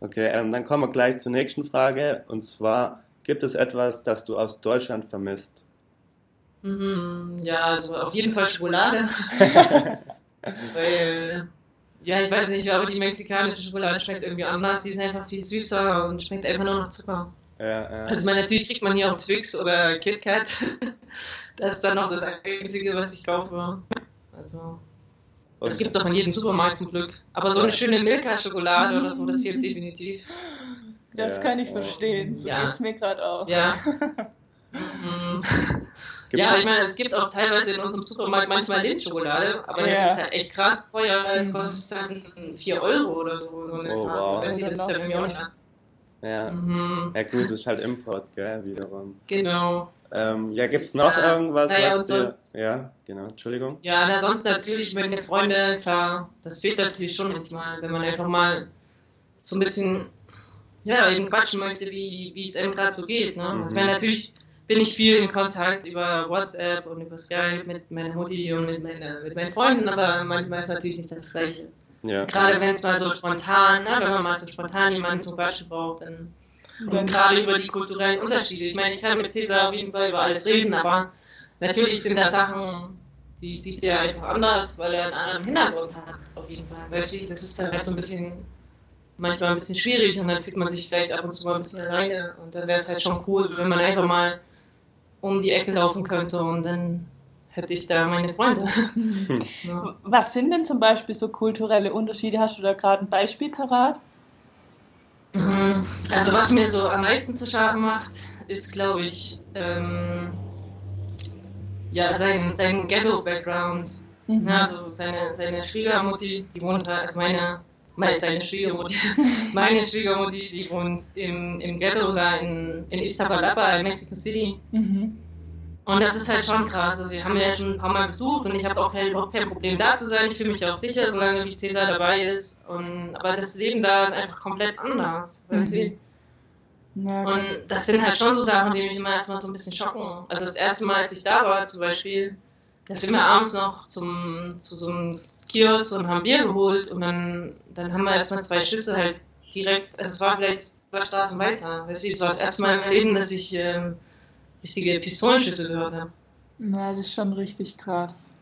Okay, ähm, dann kommen wir gleich zur nächsten Frage. Und zwar, gibt es etwas, das du aus Deutschland vermisst? Mhm, ja, also auf jeden Fall Schokolade. [LAUGHS] Weil ja, ich weiß nicht, aber die mexikanische Schokolade schmeckt irgendwie anders. Die ist einfach viel süßer und schmeckt einfach nur noch Zucker. Ja, ja. Also man, natürlich kriegt man hier auch Twix oder KitKat. [LAUGHS] das ist dann noch das Einzige, was ich kaufe. Also, das gibt es auch in jedem Supermarkt zum Glück. Aber so eine schöne Milka-Schokolade oder so, das hilft definitiv. Das ja. kann ich verstehen. So ja. geht's mir gerade auch. Ja. [LAUGHS] [LAUGHS] Gibt's ja, ich meine, es gibt auch teilweise in unserem Supermarkt manchmal Lindschokolade, aber ja. das ist halt echt krass teuer, weil mhm. kostet dann 4 Euro oder so. so eine oh, wow. Das ist ja irgendwie auch nicht Ja. Mhm. ja, gut, das ist halt Import, gell, wiederum. Genau. Ähm, ja, gibt's noch ja, irgendwas, naja, was dir... Sonst, ja, genau, Entschuldigung. Ja, na, sonst natürlich meine Freunde, klar, das fehlt natürlich schon manchmal, wenn man einfach mal so ein bisschen, ja, eben quatschen möchte, wie, wie es einem gerade so geht, ne. Mhm. Das wäre natürlich bin ich viel in Kontakt über WhatsApp und über Skype mit meiner Mutti und mit, meine, mit meinen Freunden, aber manchmal ist natürlich nicht das Gleiche. Ja. Gerade wenn es mal so spontan, ne, wenn man mal so spontan jemanden zum Quatschen braucht, dann und gerade über die kulturellen Unterschiede. Ich meine, ich kann mit Cäsar auf jeden Fall über alles reden, aber natürlich sind da Sachen, die sieht er einfach anders, weil er einen anderen Hintergrund hat, auf jeden Fall. Weißt du, das ist dann halt so ein bisschen, manchmal ein bisschen schwierig und dann fühlt man sich vielleicht ab und zu mal ein bisschen alleine und dann wäre es halt schon cool, wenn man einfach mal um die Ecke laufen könnte und dann hätte ich da meine Freunde. ja. [LAUGHS] Was sind denn zum Beispiel so kulturelle Unterschiede? Hast du da gerade ein Beispiel parat? Mhm. Also was mir so am meisten zu schaden macht, ist glaube ich ähm, ja sein, sein Ghetto-Background. Mhm. also seine, seine Schwiegermutti, die wohnt da, also meine meine, seine Schwiegermutti, meine Schwiegermutti, die wohnt im, im Ghetto da in, in Iztapalapa, in Mexico City. Mhm. Und das ist halt schon krass. Also, wir haben ja schon ein paar Mal besucht und ich habe auch überhaupt kein Problem da zu sein. Ich fühle mich auch sicher, solange wie Cäsar dabei ist. Und, aber das Leben da ist einfach komplett anders. Mhm. Ja, und das sind halt schon so Sachen, die mich immer erstmal so ein bisschen schocken. Also das erste Mal, als ich da war, zum Beispiel, da sind wir abends noch zum, zu so einem Kiosk und haben Bier geholt und dann, dann haben wir erstmal zwei Schüsse halt direkt, also es war vielleicht zwei Straßen weiter. Weißt du, es war das erste Mal im Leben, dass ich ähm, richtige Pistolenschüsse gehört habe. Ja, das ist schon richtig krass.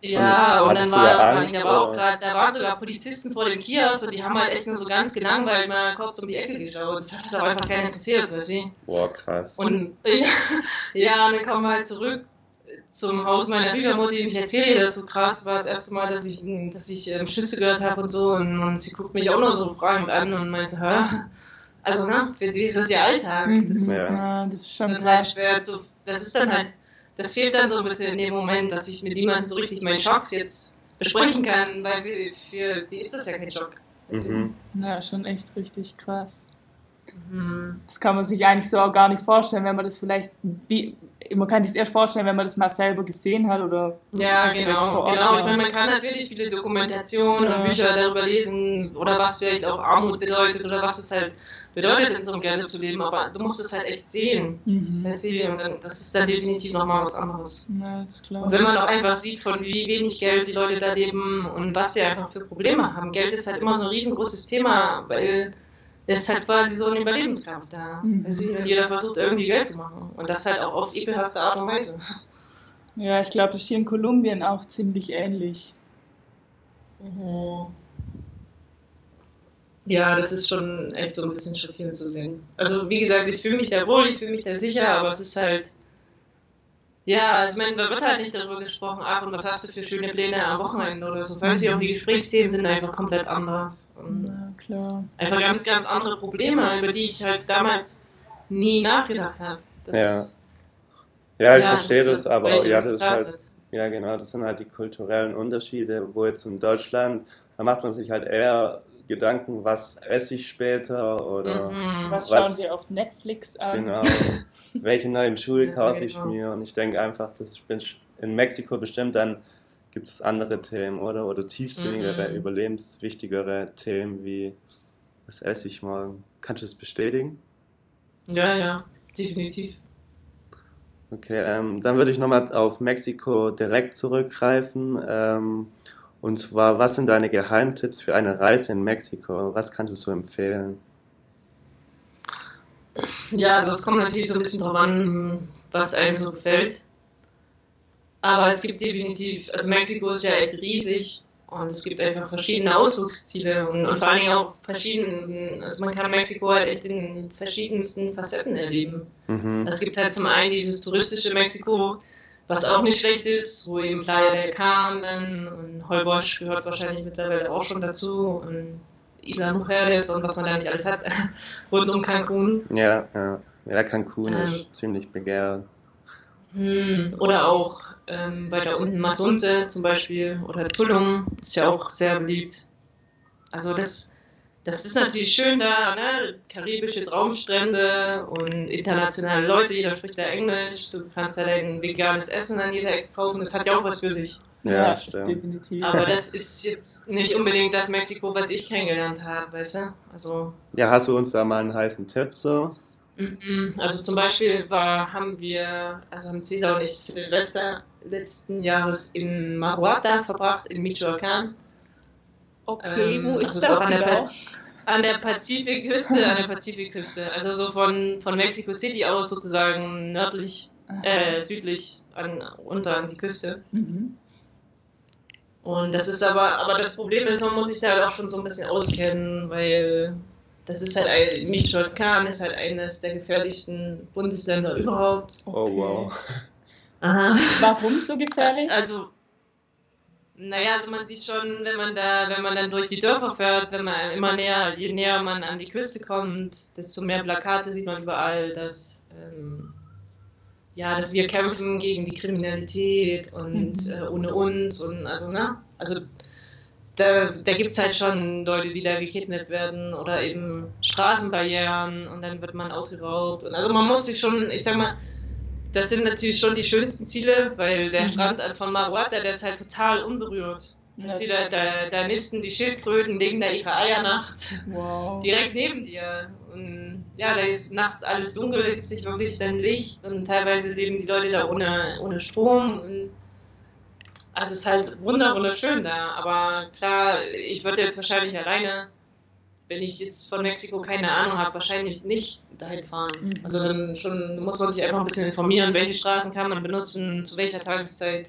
Ja, und, und dann war, Angst, aber auch grad, da waren sogar Polizisten vor dem Kiosk und die haben halt echt nur so ganz gelangweilt mal kurz um die Ecke geschaut. Das hat aber einfach keinen interessiert, weißt du? Boah, krass. Und ja, [LAUGHS] ja, und dann kommen wir halt zurück zum Haus meiner Schwiegermutter, die mich erzählt, das so krass war das erste Mal, dass ich, dass ich ähm, Schüsse gehört habe und so. Und, und, sie guckt mich auch nur so fragend an und meinte, hä? Also, ne, für sie ist das ja Alltag. Mhm. Das, ja. das ist schon das ist halt schwer zu, das ist dann halt das fehlt dann so ein bisschen in dem Moment, dass ich mit niemandem so richtig meinen Schock jetzt besprechen kann, weil für, für sie ist das ja kein Schock. Mhm. Ja, schon echt richtig krass. Mhm. Das kann man sich eigentlich so auch gar nicht vorstellen, wenn man das vielleicht, wie, man kann sich es erst vorstellen, wenn man das mal selber gesehen hat oder Ja, genau. genau. Ich meine, man kann natürlich viele Dokumentationen Ja. und Bücher darüber lesen oder was vielleicht auch Armut bedeutet oder was es halt bedeutet, in so einem Ghetto zu leben, aber du musst es halt echt sehen. Mhm. Das ist dann definitiv nochmal was anderes. Ja. Und wenn man auch einfach sieht, von wie wenig Geld die Leute da leben und was sie einfach für Probleme haben. Geld ist halt immer so ein riesengroßes Thema, weil es ist halt quasi so ein Überlebenskampf da. Mhm. Also jeder versucht irgendwie Geld zu machen. Und das halt auch auf ekelhafte Art und Weise. Ja, ich glaube, das ist hier in Kolumbien auch ziemlich ähnlich. Mhm. Ja, das ist schon echt so ein bisschen schockierend zu sehen. Also wie gesagt, ich fühle mich da wohl, ich fühle mich da sicher, aber es ist halt, ja, also ich meine, da wird halt nicht darüber gesprochen, ach, und was hast du für schöne Pläne am Wochenende oder so. Weißt du, auch die Gesprächsthemen sind einfach komplett anders. Und Ja, klar. einfach ganz, ganz andere Probleme, über die ich halt damals nie nachgedacht habe. Das- Ja, ich ja, verstehe das, aber weil ich ja, das ist halt, ja genau, das sind halt die kulturellen Unterschiede, wo jetzt in Deutschland, da macht man sich halt eher Gedanken, was esse ich später oder Mhm. Was, Was- schauen wir auf Netflix an? genau, welche neuen Schuhe [LAUGHS] kaufe ich genau. mir und ich denke einfach, das ist best- in Mexiko bestimmt dann gibt es andere Themen, oder? Oder tiefsinnigere, Mhm. überlebenswichtigere Themen wie was esse ich morgen? Kannst du das bestätigen? Ja, ja, definitiv. Okay, ähm, dann würde ich nochmal auf Mexiko direkt zurückgreifen. Ähm, und zwar, was sind deine Geheimtipps für eine Reise in Mexiko? Was kannst du so empfehlen? Ja, also es kommt natürlich so ein bisschen drauf an, was einem so gefällt. Aber es gibt definitiv, also Mexiko ist ja echt riesig und es gibt einfach verschiedene Ausflugsziele und, und vor allen Dingen auch verschiedene, also man kann Mexiko halt echt in verschiedensten Facetten erleben. Mhm. Es gibt halt zum einen dieses touristische Mexiko, was auch nicht schlecht ist, wo eben Playa del Carmen und Holbox gehört wahrscheinlich mittlerweile auch schon dazu und Isla Mujeres und was man da nicht alles hat, [LAUGHS] rund um Cancun. Ja, ja. Ja, Cancun Ähm. ist ziemlich begehrt. Hm, oder auch ähm, weiter unten Masunte zum Beispiel oder Tulum ist ja auch sehr beliebt. Also das, das ist natürlich schön da, ne? Karibische Traumstrände und internationale Leute, jeder spricht da Englisch, du kannst da dein veganes Essen an jeder Ecke kaufen, das hat ja auch was für sich. Ja, das stimmt. definitiv. Aber das ist jetzt nicht unbedingt das Mexiko, was ich kennengelernt habe, weißt du? Also Ja, hast du uns da mal einen heißen Tipp so? Mhm. Also zum Beispiel war, haben wir, also haben Cesar und ich Silvester letzten Jahres in Maruata verbracht, in Michoacán, okay, ähm, wo ist also das so an der genau? an der Pazifikküste, an der Pazifikküste, also so von, von Mexico City aus sozusagen nördlich, äh, südlich an, runter an die Küste. Mhm. Und das ist aber, aber das Problem ist, man muss sich da halt auch schon so ein bisschen auskennen, weil das ist halt ein, Michoacán ist halt eines der gefährlichsten Bundesländer überhaupt. Oh, Okay. wow. Aha. Warum so gefährlich? Also, naja, also man sieht schon, wenn man da, wenn man dann durch die Dörfer fährt, wenn man immer näher, je näher man an die Küste kommt, desto mehr Plakate sieht man überall, dass, ähm, ja, dass wir kämpfen gegen die Kriminalität und Mhm. äh, ohne uns und also, ne? Also da, da gibt es halt schon Leute, die da gekidnappt werden oder eben Straßenbarrieren und dann wird man ausgeraubt. Und also man muss sich schon, ich sag mal, das sind natürlich schon die schönsten Ziele, weil der Mhm. Strand von Maruata, der ist halt total unberührt. Ja, da, da, da nisten die Schildkröten, legen da ihre Eier nachts wow. direkt neben dir. Und ja, da ist nachts alles dunkel, ist sich wirklich dann Licht und teilweise leben die Leute da ohne, ohne Strom. Und also es ist halt wunder wunderschön da. Aber klar, ich würde jetzt wahrscheinlich alleine, wenn ich jetzt von Mexiko keine Ahnung habe, wahrscheinlich nicht dahin fahren. Mhm. Also dann schon muss man sich einfach ein bisschen informieren, welche Straßen kann man benutzen, zu welcher Tageszeit.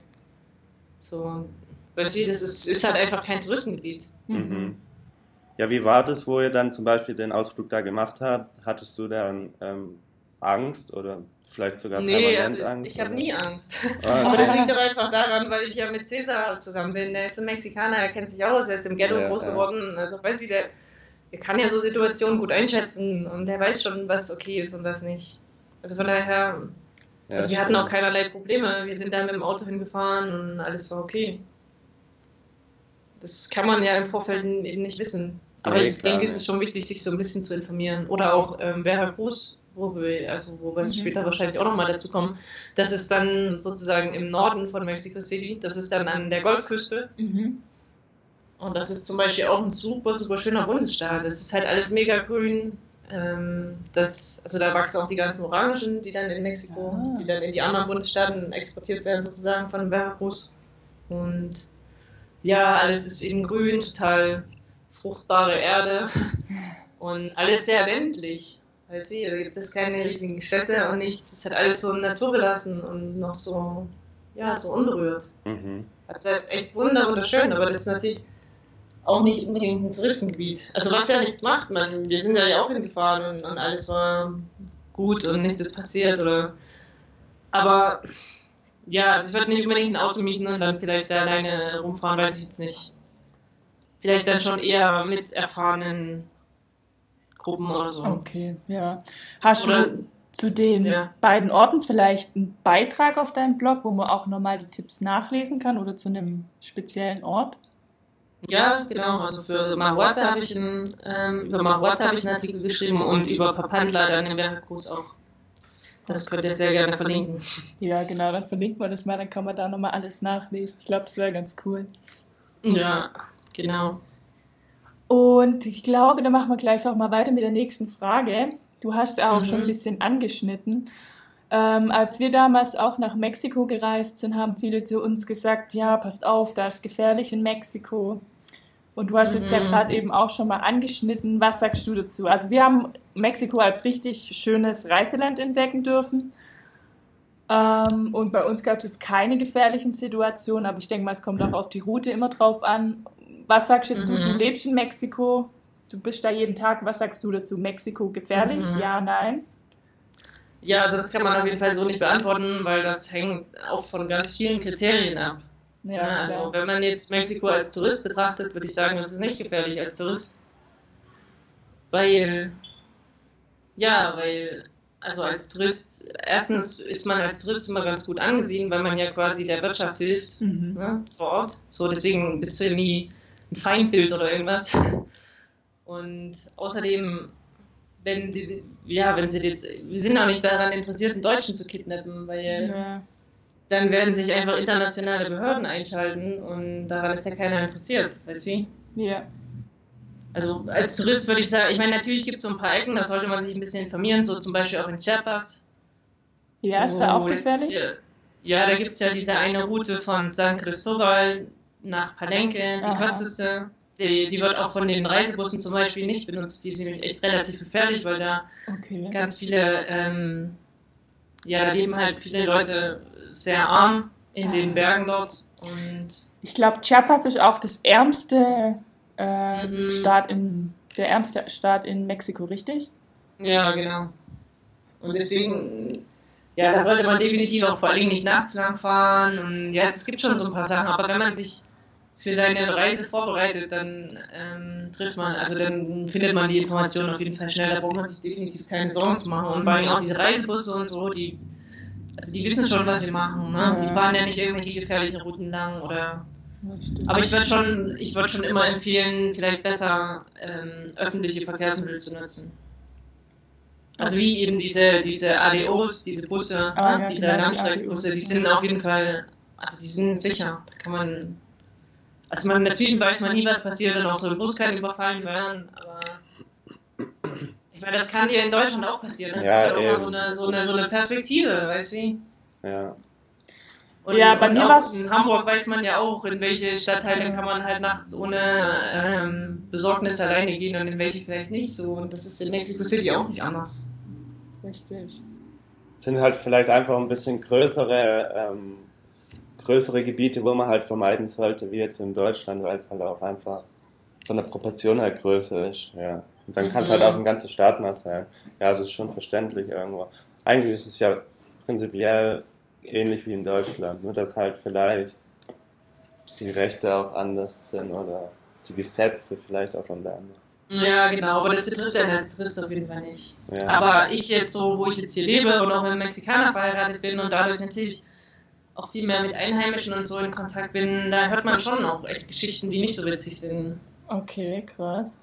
So, du, das ist, ist halt einfach kein Touristengebiet. Mhm. Ja, wie war das, wo ihr dann zum Beispiel den Ausflug da gemacht habt? Hattest du dann ähm, Angst oder vielleicht sogar Nee, permanent also Angst? ich habe nie Angst. Ah, [LAUGHS] Aber das liegt doch einfach daran, weil ich ja mit Cesar zusammen bin. Der ist ein Mexikaner, er kennt sich aus, er ist im Ghetto Ja, groß ja. geworden. Also weiß wie der, der kann ja so Situationen gut einschätzen und der weiß schon, was okay ist und was nicht. Also von daher, Ja, also wir hatten auch keinerlei Probleme. Wir sind da mit dem Auto hingefahren und alles war okay. Das kann man ja im Vorfeld eben nicht wissen. Aber nee, ich klar, denke, es ist schon wichtig, sich so ein bisschen zu informieren. Oder auch ähm, Veracruz, wo wir, also wo wir mhm. später wahrscheinlich auch nochmal dazu kommen. Das ist dann sozusagen im Norden von Mexico City. Das ist dann an der Golfküste. Mhm. Und das ist zum Beispiel auch ein super, super schöner Bundesstaat. Das ist halt alles mega grün. Ähm, das, also da wachsen auch die ganzen Orangen, die dann in Mexiko, ah. die dann in die anderen Bundesstaaten exportiert werden, sozusagen von Veracruz. Und ja, alles ist eben grün, total fruchtbare Erde [LAUGHS] und alles sehr ländlich. Weißt du, da gibt es keine riesigen Städte und nichts. Es ist halt alles so naturbelassen und noch so, ja, so unberührt. Mhm. Also das ist echt wunderschön, aber das ist natürlich auch nicht unbedingt ein Touristengebiet. Also was ja nichts macht, man, wir sind ja auch hingefahren und, und alles war gut und nichts ist passiert oder aber ja, also ich würde nicht unbedingt ein Auto mieten und dann vielleicht da alleine rumfahren, weiß ich jetzt nicht. Vielleicht dann schon eher mit erfahrenen Gruppen oder so. Okay, ja. Hast oder, du zu den ja. beiden Orten vielleicht einen Beitrag auf deinem Blog, wo man auch nochmal die Tipps nachlesen kann oder zu einem speziellen Ort? Ja, genau. Also für Mahuata habe ich einen, ähm, über Mahuata habe ich einen Artikel geschrieben und über Papandla dann in Veracruz auch. Das könnt ihr sehr gerne verlinken. [LAUGHS] Ja, genau, dann verlinkt man das mal, dann kann man da nochmal alles nachlesen. Ich glaube, das wäre ganz cool. Ja, genau. Und ich glaube, dann machen wir gleich auch mal weiter mit der nächsten Frage. Du hast auch mhm. schon ein bisschen angeschnitten. Ähm, als wir damals auch nach Mexiko gereist sind, haben viele zu uns gesagt, ja, passt auf, da ist gefährlich in Mexiko. Und du hast mhm. jetzt ja mhm. gerade eben auch schon mal angeschnitten. Was sagst du dazu? Also wir haben Mexiko als richtig schönes Reiseland entdecken dürfen. Ähm, und bei uns gab es jetzt keine gefährlichen Situationen, aber ich denke mal, es kommt auch auf die Route immer drauf an. Was sagst jetzt mhm. du? Du lebst in Mexiko, du bist da jeden Tag. Was sagst du dazu? Mexiko gefährlich? Mhm. Ja, nein? Ja, das kann man auf jeden Fall so nicht beantworten, weil das hängt auch von ganz vielen Kriterien ab. Ja, also wenn man jetzt Mexiko als Tourist betrachtet, würde ich sagen, das ist nicht gefährlich als Tourist. Weil, ja, weil, also als Tourist, erstens ist man als Tourist immer ganz gut angesehen, weil man ja quasi der Wirtschaft hilft mhm. ne, vor Ort. So, deswegen bist du nie ein Feindbild oder irgendwas. [LAUGHS] Und außerdem, wenn die, ja, wenn sie jetzt, wir sind auch nicht daran interessiert, einen Deutschen zu kidnappen, weil ja dann werden sich einfach internationale Behörden einschalten und daran ist ja keiner interessiert, weißt du? Ja. Also als Tourist würde ich sagen, ich meine, natürlich gibt es so ein paar Ecken, da sollte man sich ein bisschen informieren, so zum Beispiel auch in Chiapas. Ja, ist da auch gefährlich? Ja, da gibt es ja diese eine Route von San Cristobal nach Palenque, die kürzeste. Die, die, wird auch von den Reisebussen zum Beispiel nicht benutzt. Die nämlich echt relativ gefährlich, weil da okay. ganz viele, ähm, ja, da leben halt viele Leute sehr arm in den Bergen dort. Und ich glaube, Chiapas ist auch das ärmste äh, mhm. Staat in der ärmste Staat in Mexiko, richtig? Ja, genau. Und deswegen, ja, da sollte man definitiv auch vor allem nicht nachts langfahren. Und ja, es gibt schon so ein paar Sachen, aber wenn man sich für seine Reise vorbereitet, dann ähm, trifft man, also dann findet man die Informationen auf jeden Fall schnell. Da braucht man sich definitiv keine Sorgen zu machen. Und vor allem auch diese Reisebusse und so, die also die wissen schon, was sie machen. Ne? Ja. Die fahren ja nicht irgendwelche gefährlichen Routen lang oder. Aber ich würde schon, ich würde schon immer empfehlen, vielleicht besser ähm, öffentliche Verkehrsmittel zu nutzen. Also wie eben diese, diese ADOs, diese Busse, ah, ne? ja, die da Langstreckenbusse, die sind auf jeden Fall, also die sind sicher. Da kann man, also man natürlich weiß man nie, was passiert und auch so ein Bus kann überfallen werden, aber ich meine, das kann dir in Deutschland auch passieren. Das ja, ist ja immer so eine, so, eine, so eine Perspektive, weißt du? Ja. Und, ja, bei mir war In Hamburg weiß man ja auch, in welche Stadtteile kann man halt nachts ohne ähm, Besorgnis alleine gehen und in welche vielleicht nicht so. Und das ist in Mexico City auch nicht anders. Richtig. Sind halt vielleicht einfach ein bisschen größere, ähm, größere Gebiete, wo man halt vermeiden sollte, wie jetzt in Deutschland, weil es halt auch einfach von der Proportion halt größer ist. Ja. Und dann kann es halt auch ein ganzes Staatmaß sein. Ja, das ist schon verständlich irgendwo. Eigentlich ist es ja prinzipiell ähnlich wie in Deutschland, nur dass halt vielleicht die Rechte auch anders sind oder die Gesetze vielleicht auch anders. Ja, genau, aber das betrifft ja als Tourist auf jeden Fall nicht. Ja. Aber ich jetzt so, wo ich jetzt hier lebe und auch mit einem Mexikaner verheiratet bin und dadurch natürlich auch viel mehr mit Einheimischen und so in Kontakt bin, da hört man schon auch echt Geschichten, die nicht so witzig sind. Okay, krass.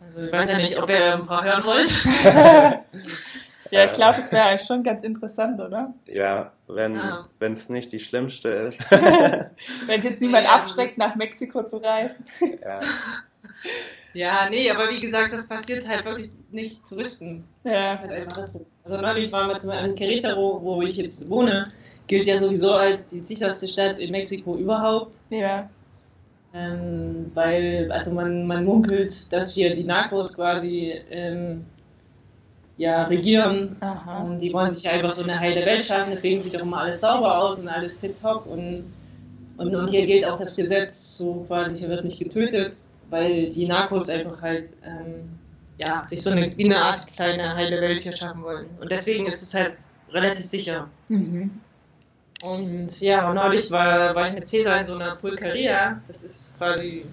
Also ich weiß ja nicht, ob ihr ein paar hören wollt. [LAUGHS] ja, ich glaube, es wäre eigentlich schon ganz interessant, oder? Ja, wenn ah. es nicht die schlimmste ist. [LAUGHS] wenn jetzt niemand ja. abschreckt, nach Mexiko zu reisen. ja. [LAUGHS] Ja, nee, aber wie gesagt, das passiert halt wirklich nicht Touristen. Ja. Das ist halt einfach so. Also neulich waren wir zum Beispiel in Querétaro, wo ich jetzt wohne, gilt ja sowieso als die sicherste Stadt in Mexiko überhaupt. Ja. Ähm, weil, also man, man munkelt, dass hier die Narcos quasi ähm, ja, regieren. Aha. Und die wollen sich einfach so eine heile Welt schaffen, deswegen sieht auch immer alles sauber aus und alles tipptopp. Und, und, und hier gilt auch das Gesetz, so quasi, hier wird nicht getötet weil die Narcos einfach halt ähm, ja, sich so eine, wie eine Art kleine heile Welt hier schaffen wollen. Und deswegen ist es halt relativ sicher. Mhm. Und ja, neulich war, war ich mit Cäsar in so einer Pulqueria. Das ist quasi,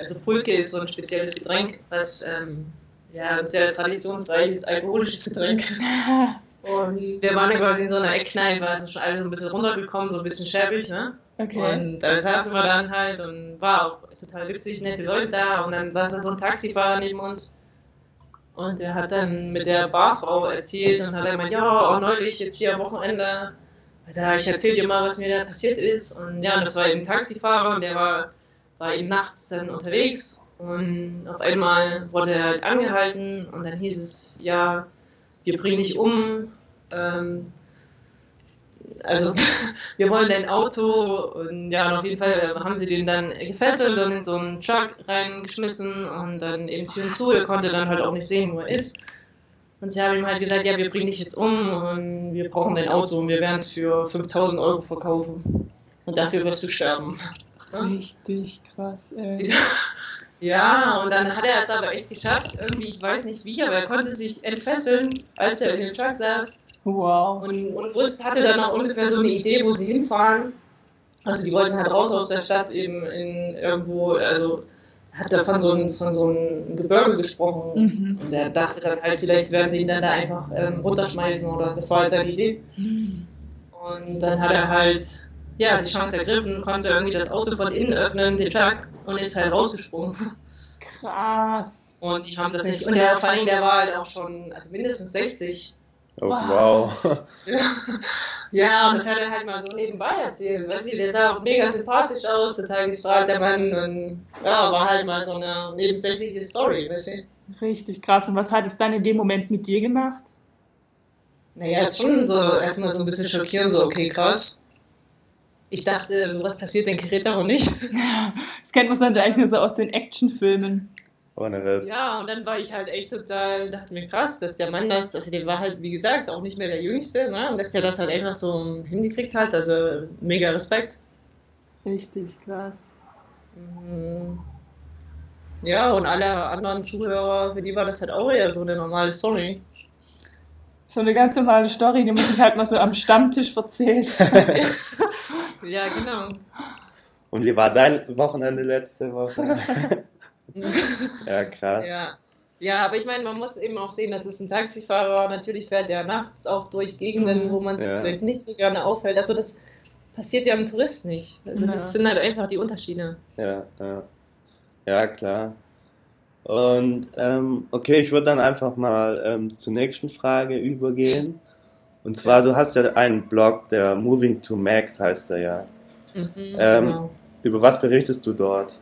also Pulque ist so ein spezielles Getränk, was ähm, ja, ein sehr traditionsreiches alkoholisches Getränk. [LAUGHS] Und wir waren ja quasi in so einer Eckkneipe, also schon alles so ein bisschen runtergekommen, so ein bisschen schäbig, ne? Okay. Und da saßen wir dann halt und war auch total witzig, nette Leute da und dann saß da so ein Taxifahrer neben uns. Und der hat dann mit der Barfrau erzählt und hat gemeint, ja, auch neulich jetzt hier am Wochenende, da ich erzähl dir mal, was mir da passiert ist. Und ja, das war eben ein Taxifahrer und der war, war eben nachts dann unterwegs. Und auf einmal wurde er halt angehalten und dann hieß es, ja, wir bringen dich um, ähm, also [LAUGHS] wir wollen dein Auto und ja, auf jeden Fall haben sie den dann gefesselt und in so einen Truck reingeschmissen und dann eben Türen zu, er konnte dann halt auch nicht sehen, wo er ist. Und sie haben ihm halt gesagt, ja, wir bringen dich jetzt um und wir brauchen dein Auto und wir werden es für 5000 Euro verkaufen. Und dafür wirst du sterben. Richtig krass, ey. Ja, und dann hat er es aber echt geschafft, irgendwie, ich weiß nicht wie, aber er konnte sich entfesseln, als er in dem Truck saß Wow. Und, und Bus hatte dann auch ungefähr so eine Idee, wo sie hinfahren. Also die wollten halt raus aus der Stadt eben in irgendwo, also hat er von so einem, von so einem Gebirge gesprochen mhm. und er dachte dann halt, vielleicht werden sie ihn dann da einfach ähm, runterschmeißen oder das war halt seine Idee. Mhm. Und dann hat er halt ja, die Chance ergriffen, konnte irgendwie das Auto von innen öffnen, den Truck und ist halt rausgesprungen. Krass. Und die haben das nicht. Und der, vor allem, der war halt auch schon also mindestens 60. Oh, wow. wow. [LAUGHS] ja, und das hat er halt mal so nebenbei erzählt. Weißt du, der sah auch mega sympathisch aus, total gestrahlt, der Mann. Und ja, war halt mal so eine nebensächliche Story, weißt du. Richtig krass. Und was hat es dann in dem Moment mit dir gemacht? Naja, jetzt schon so erstmal so ein bisschen schockierend, so, okay, krass. Ich dachte, sowas passiert in Querétaro nicht. Das kennt man dann eigentlich nur so aus den Actionfilmen. Ohne Witz. Ja, und dann war ich halt echt total, dachte mir krass, dass der Mann das, also der war halt, wie gesagt, auch nicht mehr der Jüngste, ne? Und dass der das halt einfach so hingekriegt hat, also mega Respekt. Richtig krass. Mhm. Ja, und alle anderen Zuhörer, für die war das halt auch eher so eine normale Story. So eine ganz normale Story, die man sich halt mal so am Stammtisch erzählt. [LAUGHS] ja, genau. Und wie war dein Wochenende letzte Woche? [LAUGHS] [LAUGHS] ja, krass. Ja. ja, aber ich meine, man muss eben auch sehen, dass es ein Taxifahrer natürlich fährt der nachts auch durch Gegenden, wo man sich ja. vielleicht nicht so gerne auffällt. Also das passiert ja am Tourist nicht. Also das sind halt einfach die Unterschiede. Ja, ja. Ja, klar. Und ähm, okay, ich würde dann einfach mal ähm, zur nächsten Frage übergehen. Und zwar, du hast ja einen Blog, der Moving to Max heißt er ja. Mhm, ähm, genau. Über was berichtest du dort?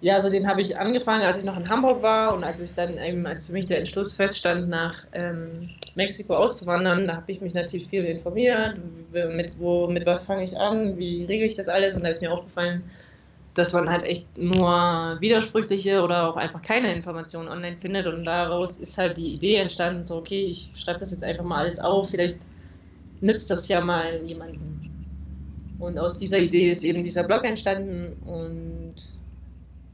Ja, also den habe ich angefangen, als ich noch in Hamburg war und als ich dann eben, als für mich der Entschluss feststand, nach ähm, Mexiko auszuwandern, da habe ich mich natürlich viel informiert, mit, wo, mit was fange ich an, wie regle ich das alles und da ist mir aufgefallen, dass man halt echt nur widersprüchliche oder auch einfach keine Informationen online findet und daraus ist halt die Idee entstanden, so okay, ich schreibe das jetzt einfach mal alles auf, vielleicht nützt das ja mal jemanden. Und aus dieser Idee ist eben dieser Blog entstanden und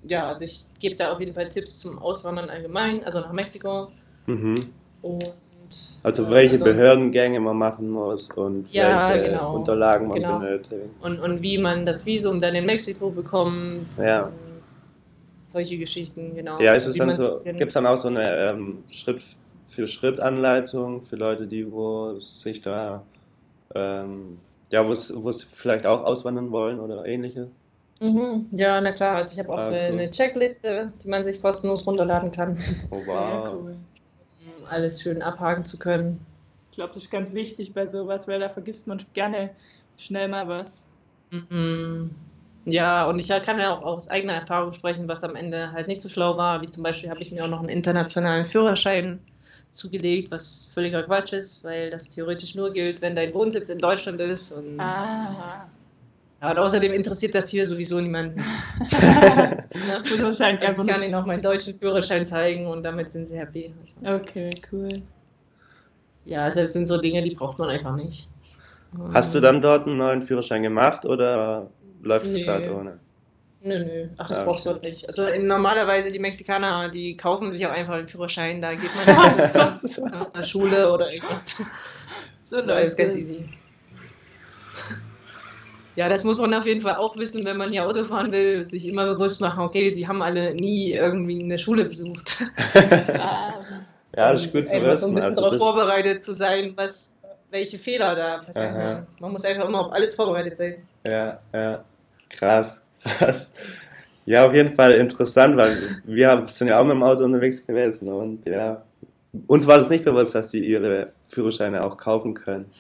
ja, also ich gebe da auf jeden Fall Tipps zum Auswandern allgemein, also nach Mexiko. Mhm. Und, also welche also, Behördengänge man machen muss und ja, welche genau, Unterlagen man genau. benötigt. Und, und wie man das Visum dann in Mexiko bekommt. Ja. solche Geschichten, genau. Ja, ist es dann so, gibt es dann auch so eine ähm, Schritt für Schritt Anleitung für Leute, die wo sich da ähm, ja, wo es vielleicht auch auswandern wollen oder ähnliches? Mhm. Ja, na klar. Also ich habe auch Ah, cool. eine Checkliste, die man sich kostenlos runterladen kann, Oh [LAUGHS] wow. cool. um alles schön abhaken zu können. Ich glaube, das ist ganz wichtig bei sowas, weil da vergisst man gerne schnell mal was. Mhm. Ja, und ich kann ja auch aus eigener Erfahrung sprechen, was am Ende halt nicht so schlau war. Wie zum Beispiel habe ich mir auch noch einen internationalen Führerschein zugelegt, was völliger Quatsch ist, weil das theoretisch nur gilt, wenn dein Wohnsitz in Deutschland ist. Und, Ah. Ja, und außerdem interessiert das hier sowieso niemanden. [LAUGHS] Wahrscheinlich Also ich kann ihnen auch meinen deutschen Führerschein zeigen und damit sind sie happy. Also, Okay, cool. ja, das sind so Dinge, die braucht man einfach nicht. Hast du dann dort einen neuen Führerschein gemacht oder läuft es gerade ohne? Nö, nö. Ach, das Ja. brauchst du dort nicht. Also in, normalerweise die Mexikaner, die kaufen sich auch einfach einen Führerschein, da geht man nicht zu einer Schule oder irgendwas. So läuft ganz es. easy. Ja, das muss man auf jeden Fall auch wissen, wenn man hier Auto fahren will, sich immer bewusst machen, okay, die haben alle nie irgendwie eine Schule besucht. [LAUGHS] Ja, das ist gut zu Einfach so ein wissen. bisschen Also darauf vorbereitet zu sein, was, welche Fehler da passieren. Aha. Man muss einfach immer auf alles vorbereitet sein. ja, ja, krass, krass. Ja, auf jeden Fall interessant, weil wir sind ja auch mit dem Auto unterwegs gewesen und ja, uns war das nicht bewusst, dass sie ihre Führerscheine auch kaufen können.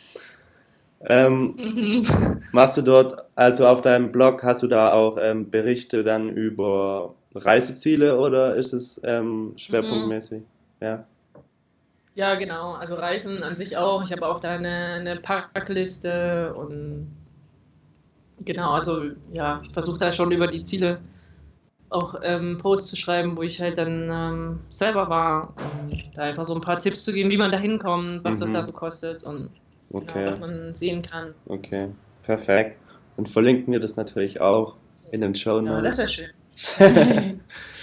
Ähm, [LAUGHS] machst du dort, also auf deinem Blog, hast du da auch ähm, Berichte dann über Reiseziele oder ist es ähm, schwerpunktmäßig? Ja. Ja, genau. Also Reisen an sich auch. Ich habe auch da eine, eine Packliste und genau, also ja, ich versuche da schon über die Ziele auch ähm, Posts zu schreiben, wo ich halt dann ähm, selber war und da einfach so ein paar Tipps zu geben, wie man da hinkommt, was Mhm. das da so kostet und genau, Okay, was man sehen kann. okay, perfekt. Und verlinken wir das natürlich auch in den Show Ja, das wäre Notes. schön.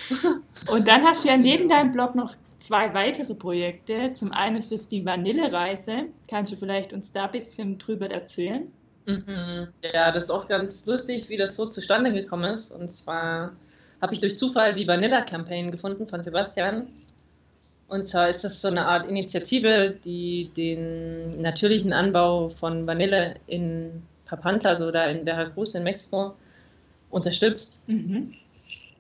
[LAUGHS] Und dann hast du ja neben deinem Blog noch zwei weitere Projekte. Zum einen ist es die Vanillereise. Kannst du vielleicht uns da ein bisschen drüber erzählen? Mhm. Ja, das ist auch ganz lustig, wie das so zustande gekommen ist. Und zwar habe ich durch Zufall die Vanilla Campaign gefunden von Sebastian. Und zwar ist das so eine Art Initiative, die den natürlichen Anbau von Vanille in Papantla, also da in Veracruz in Mexiko, unterstützt. Mhm.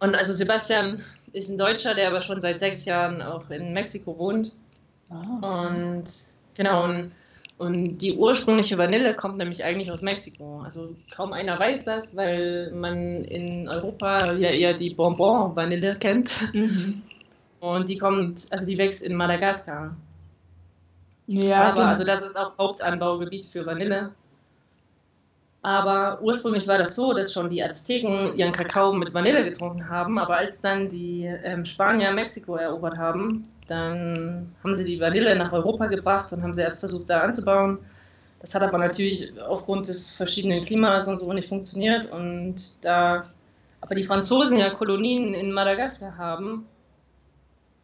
Und also Sebastian ist ein Deutscher, der aber schon seit sechs Jahren auch in Mexiko wohnt. Ah. Und genau, und, und die ursprüngliche Vanille kommt nämlich eigentlich aus Mexiko. Also kaum einer weiß das, weil man in Europa ja eher die Bonbon-Vanille kennt. Mhm. Und die kommt, also die wächst in Madagaskar. Ja, Aber genau. also das ist auch Hauptanbaugebiet für Vanille. Aber ursprünglich war das so, dass schon die Azteken ihren Kakao mit Vanille getrunken haben. Aber als dann die ähm, Spanier Mexiko erobert haben, dann haben sie die Vanille nach Europa gebracht und haben sie erst versucht, da anzubauen. Das hat aber natürlich aufgrund des verschiedenen Klimas und so nicht funktioniert. Und da aber die Franzosen ja Kolonien in Madagaskar haben,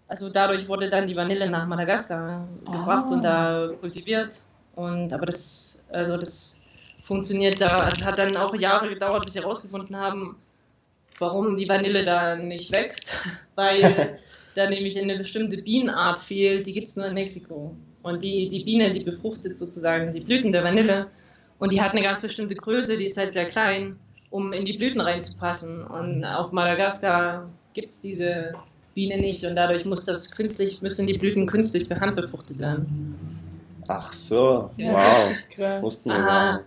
also dadurch wurde dann die Vanille nach Madagaskar gebracht Ah. und da kultiviert. Und aber das, also das funktioniert da. Also es hat dann auch Jahre gedauert, bis sie herausgefunden haben, warum die Vanille da nicht wächst, [LAUGHS] weil [LAUGHS] da nämlich eine bestimmte Bienenart fehlt, die gibt es nur in Mexiko. Und die, die Biene, die befruchtet sozusagen die Blüten der Vanille und die hat eine ganz bestimmte Größe, die ist halt sehr klein, um in die Blüten reinzupassen. Und auf Madagaskar gibt es diese Biene nicht und dadurch muss das künstlich, müssen die Blüten künstlich per Hand befruchtet werden. Ach so, Ja, wow. [LAUGHS] krass. Wussten wir Aha.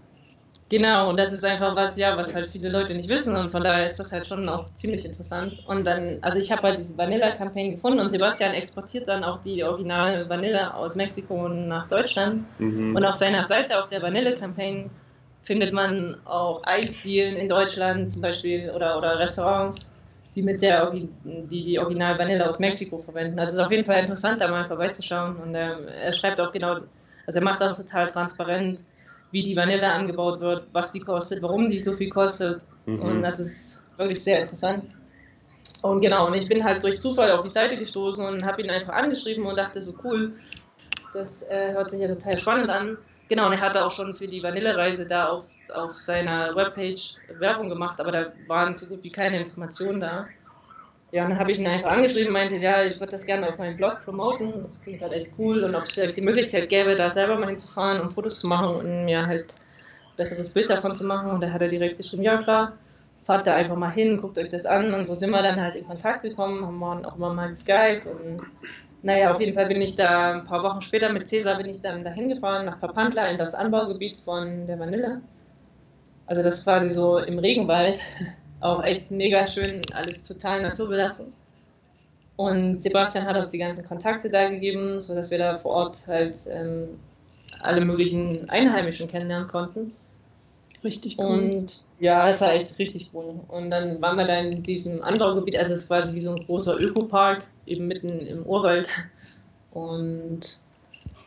Genau, und das ist einfach was, ja, was halt viele Leute nicht wissen und von daher ist das halt schon auch ziemlich interessant. Und dann, also ich habe halt diese Vanilla-Campaign gefunden und Sebastian exportiert dann auch die originale Vanille aus Mexiko nach Deutschland. Mhm. Und auf seiner Seite, auf der Vanille-Campaign, findet man auch Eisdielen in Deutschland zum Beispiel oder, oder Restaurants, die mit der die, die Original Vanille aus Mexiko verwenden. Also es ist auf jeden Fall interessant, da mal vorbeizuschauen. Und er, er schreibt auch genau, also er macht auch total transparent, wie die Vanille angebaut wird, was die kostet, warum die so viel kostet. Mhm. Und das ist wirklich sehr interessant. Und genau, und ich bin halt durch Zufall auf die Seite gestoßen und habe ihn einfach angeschrieben und dachte so cool, das äh, hört sich ja total spannend an. Genau, und er hatte auch schon für die Vanillereise da auf, auf seiner Webpage Werbung gemacht, aber da waren so gut wie keine Informationen da. ja, dann habe ich ihn einfach angeschrieben, meinte, ja, ich würde das gerne auf meinem Blog promoten, das klingt halt echt cool und ob es halt die Möglichkeit gäbe, da selber mal hinzufahren und Fotos zu machen und mir halt ein besseres Bild davon zu machen. Und da hat er direkt geschrieben, ja klar, fahrt da einfach mal hin, guckt euch das an und so sind wir dann halt in Kontakt gekommen, haben auch immer mal geskypt und naja, auf jeden Fall bin ich da ein paar Wochen später mit Cäsar bin ich dann dahin gefahren nach Papantla in das Anbaugebiet von der Vanille. Also das war quasi so im Regenwald [LAUGHS] auch echt mega schön, alles total naturbelassen. Und Sebastian hat uns die ganzen Kontakte da gegeben, sodass wir da vor Ort halt ähm, alle möglichen Einheimischen kennenlernen konnten. Richtig cool. Und ja, das war echt richtig cool. Und dann waren wir da in diesem Anbaugebiet, also es war wie so ein großer Ökopark, eben mitten im Urwald. Und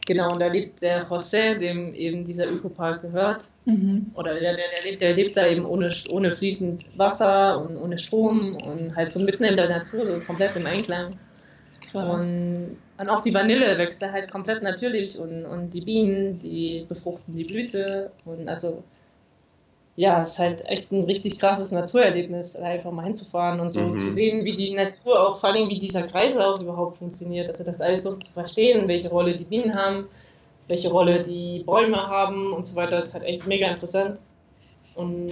Genau, und da lebt der José, dem eben dieser Ökopark gehört. Mhm. Oder der, der, der, lebt, der lebt da eben ohne, ohne fließend Wasser und ohne Strom und halt so mitten in der Natur, so komplett im Einklang. Und, und, auch die Vanille wächst da halt komplett natürlich und, und die Bienen, die befruchten die Blüte. Und also ja, es ist halt echt ein richtig krasses Naturerlebnis, einfach mal hinzufahren und so mhm. zu sehen, wie die Natur auch, vor allem wie dieser Kreislauf überhaupt funktioniert. Also das alles so zu verstehen, welche Rolle die Bienen haben, welche Rolle die Bäume haben und so weiter, das ist halt echt mega interessant. Und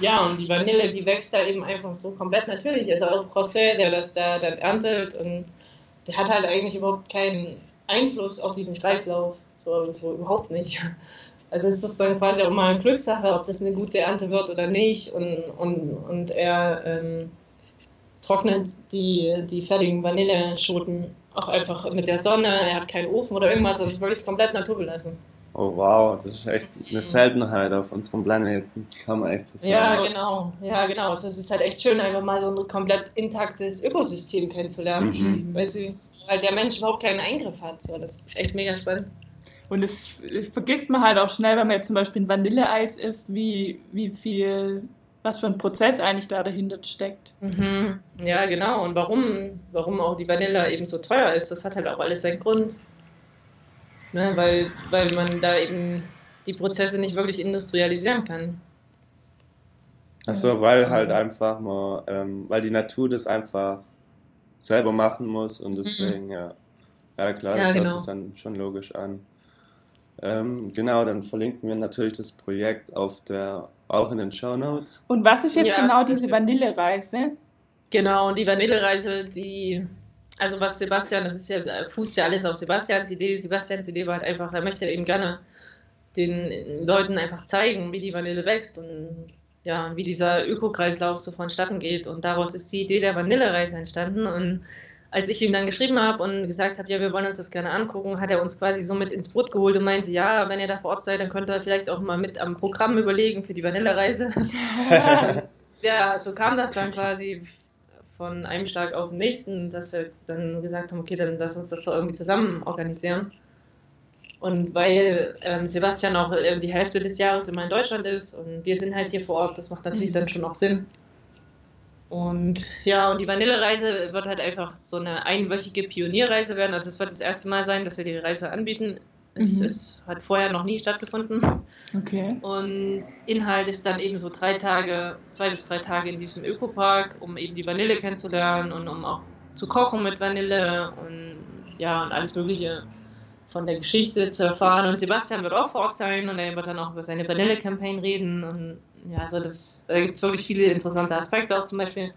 ja, und die Vanille, die wächst da eben einfach so komplett natürlich. Also auch José, der das da dann erntet und der hat halt eigentlich überhaupt keinen Einfluss auf diesen Kreislauf. So, so überhaupt nicht. Also es ist dann quasi auch mal eine Glückssache, ob das eine gute Ernte wird oder nicht. Und, und, und er ähm, trocknet die, die fertigen Vanilleschoten auch einfach mit der Sonne. Er hat keinen Ofen oder irgendwas. Das ist wirklich komplett naturbelassen. Oh wow, das ist echt eine Seltenheit auf unserem Planeten, kann man echt so sagen. Ja, genau, ja, genau. Es ist halt echt schön, einfach mal so ein komplett intaktes Ökosystem kennenzulernen. Mhm. Weil, sie, weil der Mensch überhaupt keinen Eingriff hat. So, das ist echt mega spannend. Und das, das, vergisst man halt auch schnell, wenn man jetzt zum Beispiel ein Vanilleeis isst, wie, wie viel, was für ein Prozess eigentlich da dahinter steckt. Mhm. Ja, genau. Und warum, warum auch die Vanille eben so teuer ist, das hat halt auch alles seinen Grund. Ne, weil, weil man da eben die Prozesse nicht wirklich industrialisieren kann. Achso, weil halt einfach mal, ähm, weil die Natur das einfach selber machen muss und deswegen, mhm. ja. Ja klar, das ja, genau. hört sich dann schon logisch an. Ähm, genau, dann verlinken wir natürlich das Projekt auf der, auch in den Show Notes. Und was ist jetzt ja, genau diese Vanillereise? Genau, die Vanillereise, die, also was Sebastian, das ist ja, fußt ja alles auf Sebastians Idee. Sebastians Idee war halt einfach, er möchte eben gerne den Leuten einfach zeigen, wie die Vanille wächst und ja, wie dieser Ökokreislauf so vonstatten geht. Und daraus ist die Idee der Vanillereise entstanden und als ich ihm dann geschrieben habe und gesagt habe, ja, wir wollen uns das gerne angucken, hat er uns quasi so mit ins Boot geholt und meinte, ja, wenn ihr da vor Ort seid, dann könnt ihr vielleicht auch mal mit am Programm überlegen für die Vanillereise. [LAUGHS] ja, so kam das dann quasi von einem Tag auf den nächsten, dass wir dann gesagt haben, okay, dann lass uns das doch irgendwie zusammen organisieren. Und weil ähm, Sebastian auch äh, die Hälfte des Jahres immer in Deutschland ist und wir sind halt hier vor Ort, das macht natürlich dann schon auch Sinn. Und ja, und die Vanillereise wird halt einfach so eine einwöchige Pionierreise werden. Also es wird das erste Mal sein, dass wir die Reise anbieten. Es, mhm. es, hat vorher noch nie stattgefunden. Okay. Und Inhalt ist dann eben so drei Tage, zwei bis drei Tage in diesem Ökopark, um eben die Vanille kennenzulernen und um auch zu kochen mit Vanille und ja, und alles Mögliche von der Geschichte zu erfahren. Und Sebastian wird auch vor Ort sein und er wird dann auch über seine Vanille-Campaign reden und ja, also das, da gibt es wirklich viele interessante Aspekte, auch zum Beispiel,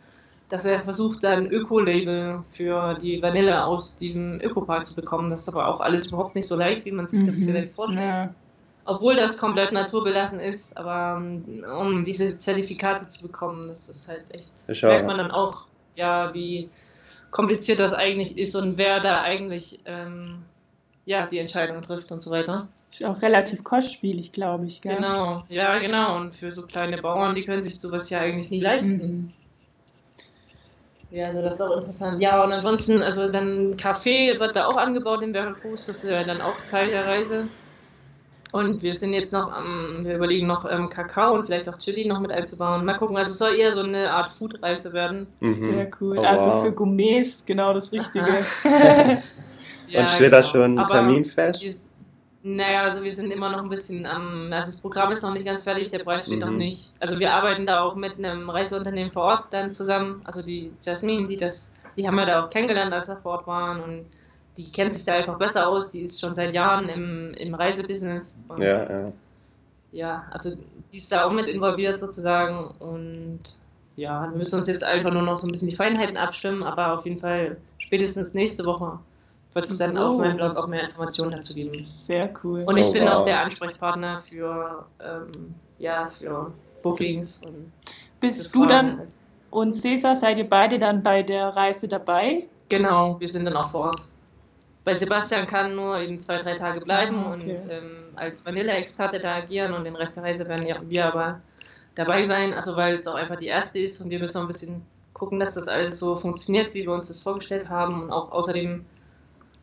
dass er versucht, ein Öko-Label für die Vanille aus diesem Ökopark zu bekommen. Das ist aber auch alles überhaupt nicht so leicht, wie man sich das mhm. vielleicht vorstellt. Ja. Obwohl das komplett naturbelassen ist, aber um diese Zertifikate zu bekommen, das ist halt echt, ich merkt man dann auch, ja, wie kompliziert das eigentlich ist und wer da eigentlich ähm, ja, die Entscheidung trifft und so weiter. Ist auch relativ kostspielig, glaube ich. Gell? Genau, ja, genau. Und für so kleine Bauern, die können sich sowas ja eigentlich nie leisten. Mhm. Ja, also das ist auch interessant. Ja, und ansonsten, also dann Kaffee wird da auch angebaut in Veracruz, das ist ja dann auch Teil der Reise. Und wir sind jetzt noch am, wir überlegen noch ähm, Kakao und vielleicht auch Chili noch mit einzubauen. Mal gucken, also es soll eher so eine Art Foodreise werden. Mhm. Sehr cool. Oh, also wow. für Gourmets genau das Richtige. [LAUGHS] [LAUGHS] ja, und steht genau. da schon ein Termin fest? Naja, also wir sind immer noch ein bisschen am, also das Programm ist noch nicht ganz fertig, der Preis steht mhm. noch nicht. Also wir arbeiten da auch mit einem Reiseunternehmen vor Ort dann zusammen, also die Jasmine, die das, die haben wir da auch kennengelernt, als wir vor Ort waren und die kennt sich da einfach besser aus, die ist schon seit Jahren im, im Reisebusiness. ja, ja. Ja, also die ist da auch mit involviert sozusagen und ja, wir müssen uns jetzt einfach nur noch so ein bisschen die Feinheiten abstimmen, aber auf jeden Fall spätestens nächste Woche wird es dann oh. auf meinem Blog auch mehr Informationen dazu geben. Sehr cool. Und ich oh, bin wow. auch der Ansprechpartner für, ähm, ja, für Bookings. Und Bist du dann und Cesar, seid ihr beide dann bei der Reise dabei? Genau, wir sind dann auch vor Ort. Bei Sebastian kann nur in zwei, drei Tage bleiben ah, okay. und ähm, als Vanille-Experte da agieren und den Rest der Reise werden ja wir aber dabei sein, also weil es auch einfach die erste ist und wir müssen noch ein bisschen gucken, dass das alles so funktioniert, wie wir uns das vorgestellt haben und auch außerdem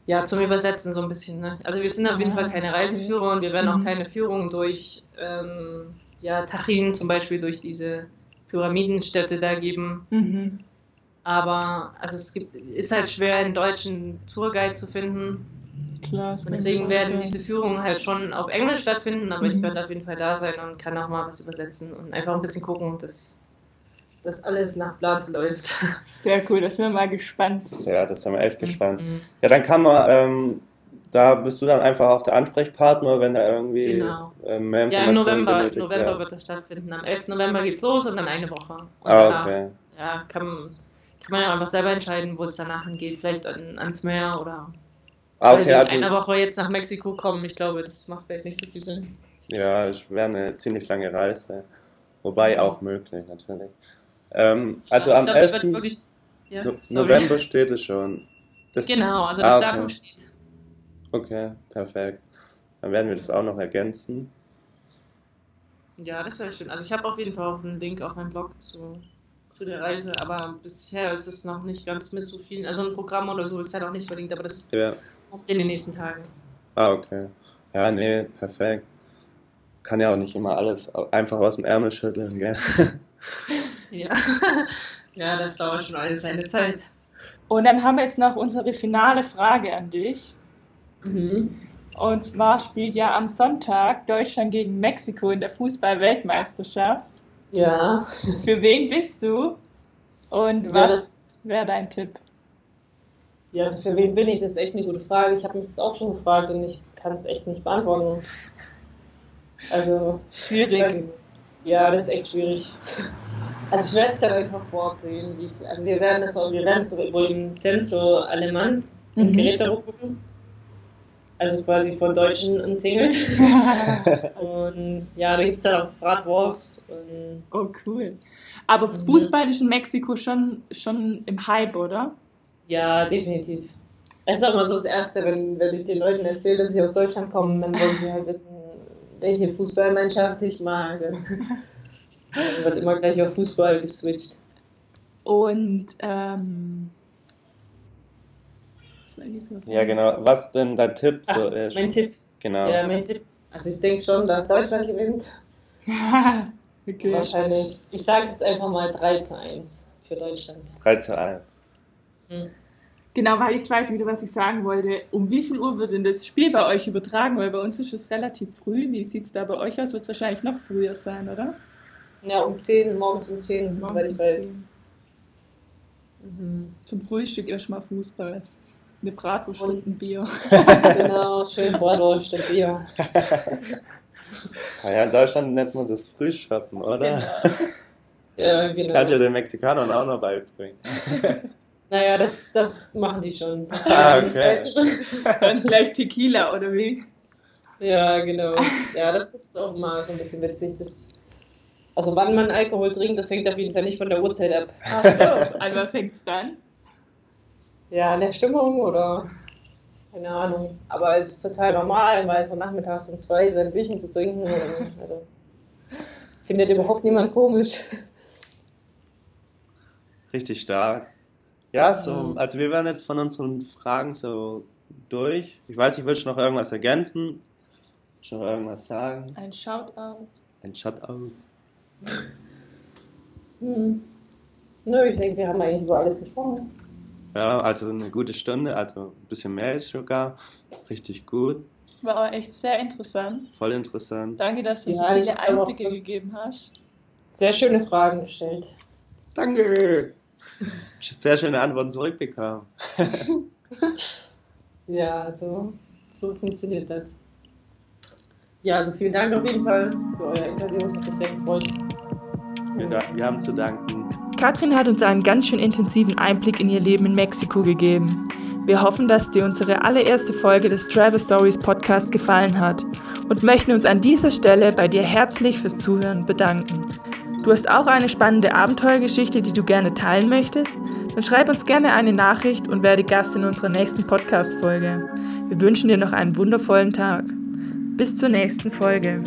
ja zum Übersetzen so ein bisschen. Ne? Also wir sind auf jeden Fall keine Reiseführer und wir werden auch mhm. keine Führung durch ähm, ja, Tachin zum Beispiel durch diese Pyramidenstädte da geben. Mhm. Aber also es gibt, ist halt schwer, einen deutschen Tourguide zu finden. Klar, und deswegen werden diese Führungen halt schon auf Englisch stattfinden, aber mhm. ich werde auf jeden Fall da sein und kann auch mal was übersetzen und einfach ein bisschen gucken, dass das alles nach Plan läuft. [LAUGHS] Sehr cool, da sind wir mal gespannt. Ja, das sind wir echt gespannt. Mhm. Ja, dann kann man, ähm, da bist du dann einfach auch der Ansprechpartner, wenn da irgendwie genau. ähm, mehr Informationen Ja, im November, November ja. wird das stattfinden. Am 11. November geht's los und dann eine Woche. Und ah, okay. Da, ja, kann, kann man ja einfach selber entscheiden, wo es danach hingeht. Vielleicht an, ans Meer oder ah, okay, also, in einer Woche jetzt nach Mexiko kommen. Ich glaube, das macht vielleicht nicht so viel Sinn. Ja, es wäre eine ziemlich lange Reise. Wobei auch möglich, natürlich. Ähm, also ja, am glaub, 11. Wirklich, ja, November steht es schon. Das, genau, also das ah, okay. Datum steht. Okay, perfekt. Dann werden wir das auch noch ergänzen. Ja, das wäre schön. Also ich habe auf jeden Fall auch einen Link auf meinem Blog zu zu der Reise, aber bisher ist es noch nicht ganz mit so vielen, also ein Programm oder so ist ja noch nicht verlinkt, aber das ja. kommt in den nächsten Tagen. Ah, okay. Ja, nee, perfekt. Kann ja auch nicht immer alles einfach aus dem Ärmel schütteln, gell? [LAUGHS] ja. [LAUGHS] ja, das dauert schon alles seine Zeit. Und dann haben wir jetzt noch unsere finale Frage an dich. Mhm. Und zwar spielt ja am Sonntag Deutschland gegen Mexiko in der Fußball-Weltmeisterschaft. Ja. Für wen bist du? Und was wäre dein Tipp? Ja, also für wen bin ich? Das ist echt eine gute Frage. Ich habe mich das auch schon gefragt und ich kann es echt nicht beantworten. Also. Schwierig. Also, ja, das ist echt schwierig. [LAUGHS] Also ich werde es ja einfach vorsehen. Also wir werden das auch, wir werden es wohl im Centro Alemán in mhm. Querétaro gucken also quasi von Deutschen umzingelt. [LAUGHS] und ja, da gibt es dann auch Bratwurst. oh, cool. Aber mhm. Fußball ist in Mexiko schon, schon im Hype, oder? Ja, definitiv. Es ist auch mal so das Erste, wenn, wenn ich den Leuten erzähle, dass sie aus Deutschland kommen, dann wollen sie halt wissen, welche Fußballmannschaft ich mag. dann [LAUGHS] wird immer gleich auf Fußball geswitcht. Und ähm, ja, genau. Was denn dein Tipp Ach, so ist? Mein Tipp. Genau. Ja, mein Tipp. Also ich denke schon, dass Deutschland gewinnt. [LAUGHS] okay. Wahrscheinlich. Ich sage jetzt einfach mal 3 zu 1 für Deutschland. 3 zu 1. Hm. Genau, weil ich weiß wieder, was ich sagen wollte. Um wie viel Uhr wird denn das Spiel bei euch übertragen? Weil bei uns ist es relativ früh. Wie sieht es da bei euch aus? Wird es wahrscheinlich noch früher sein, oder? Ja, um 10, morgens um 10, morgens weil ich weiß. Mhm. Zum Frühstück erstmal Fußball. Eine Bratwurst und ein Bier. [LAUGHS] genau, schön Bratwurst und Bier. [LAUGHS] ja, in Deutschland nennt man das Frühschoppen, oder? Genau. Ja, genau. Kann ja den Mexikanern auch noch beibringen. [LAUGHS] Naja, das, das machen die schon. Ah, okay. [LAUGHS] Dann gleich Tequila, oder wie? Ja, genau. Ja, das ist auch mal so ein bisschen witzig. Das, also wann man Alkohol trinkt, das hängt auf jeden Fall nicht von der Uhrzeit ab. Ach so, also was [LAUGHS] hängt es dann? ja, an der Stimmung oder keine Ahnung. Aber es ist total normal, weil so nachmittags um zwei sein Bierchen zu trinken. Also, findet überhaupt niemand komisch. Richtig stark. Ja, so, also wir werden jetzt von unseren Fragen so durch. Ich weiß, ich will noch irgendwas ergänzen. Schon irgendwas sagen. Ein Shoutout. Ein Shoutout. Hm. Nö, ich denke, wir haben eigentlich über alles gesprochen. Ja, also eine gute Stunde, also ein bisschen mehr ist sogar. Richtig gut. War aber echt sehr interessant. Voll interessant. Danke, dass du Ja, so viele Einblicke gegeben hast. Sehr schöne Fragen gestellt. Danke. [LAUGHS] Sehr schöne Antworten zurückbekommen. [LAUGHS] Ja, also so funktioniert das. Ja, also vielen Dank auf jeden Fall für euer Interview. Ich habe mich sehr gefreut. Wir, da, wir haben zu danken. Katrin hat uns einen ganz schön intensiven Einblick in ihr Leben in Mexiko gegeben. Wir hoffen, dass dir unsere allererste Folge des Travel Stories Podcast gefallen hat und möchten uns an dieser Stelle bei dir herzlich fürs Zuhören bedanken. Du hast auch eine spannende Abenteuergeschichte, die du gerne teilen möchtest? Dann schreib uns gerne eine Nachricht und werde Gast in unserer nächsten Podcast-Folge. Wir wünschen dir noch einen wundervollen Tag. Bis zur nächsten Folge.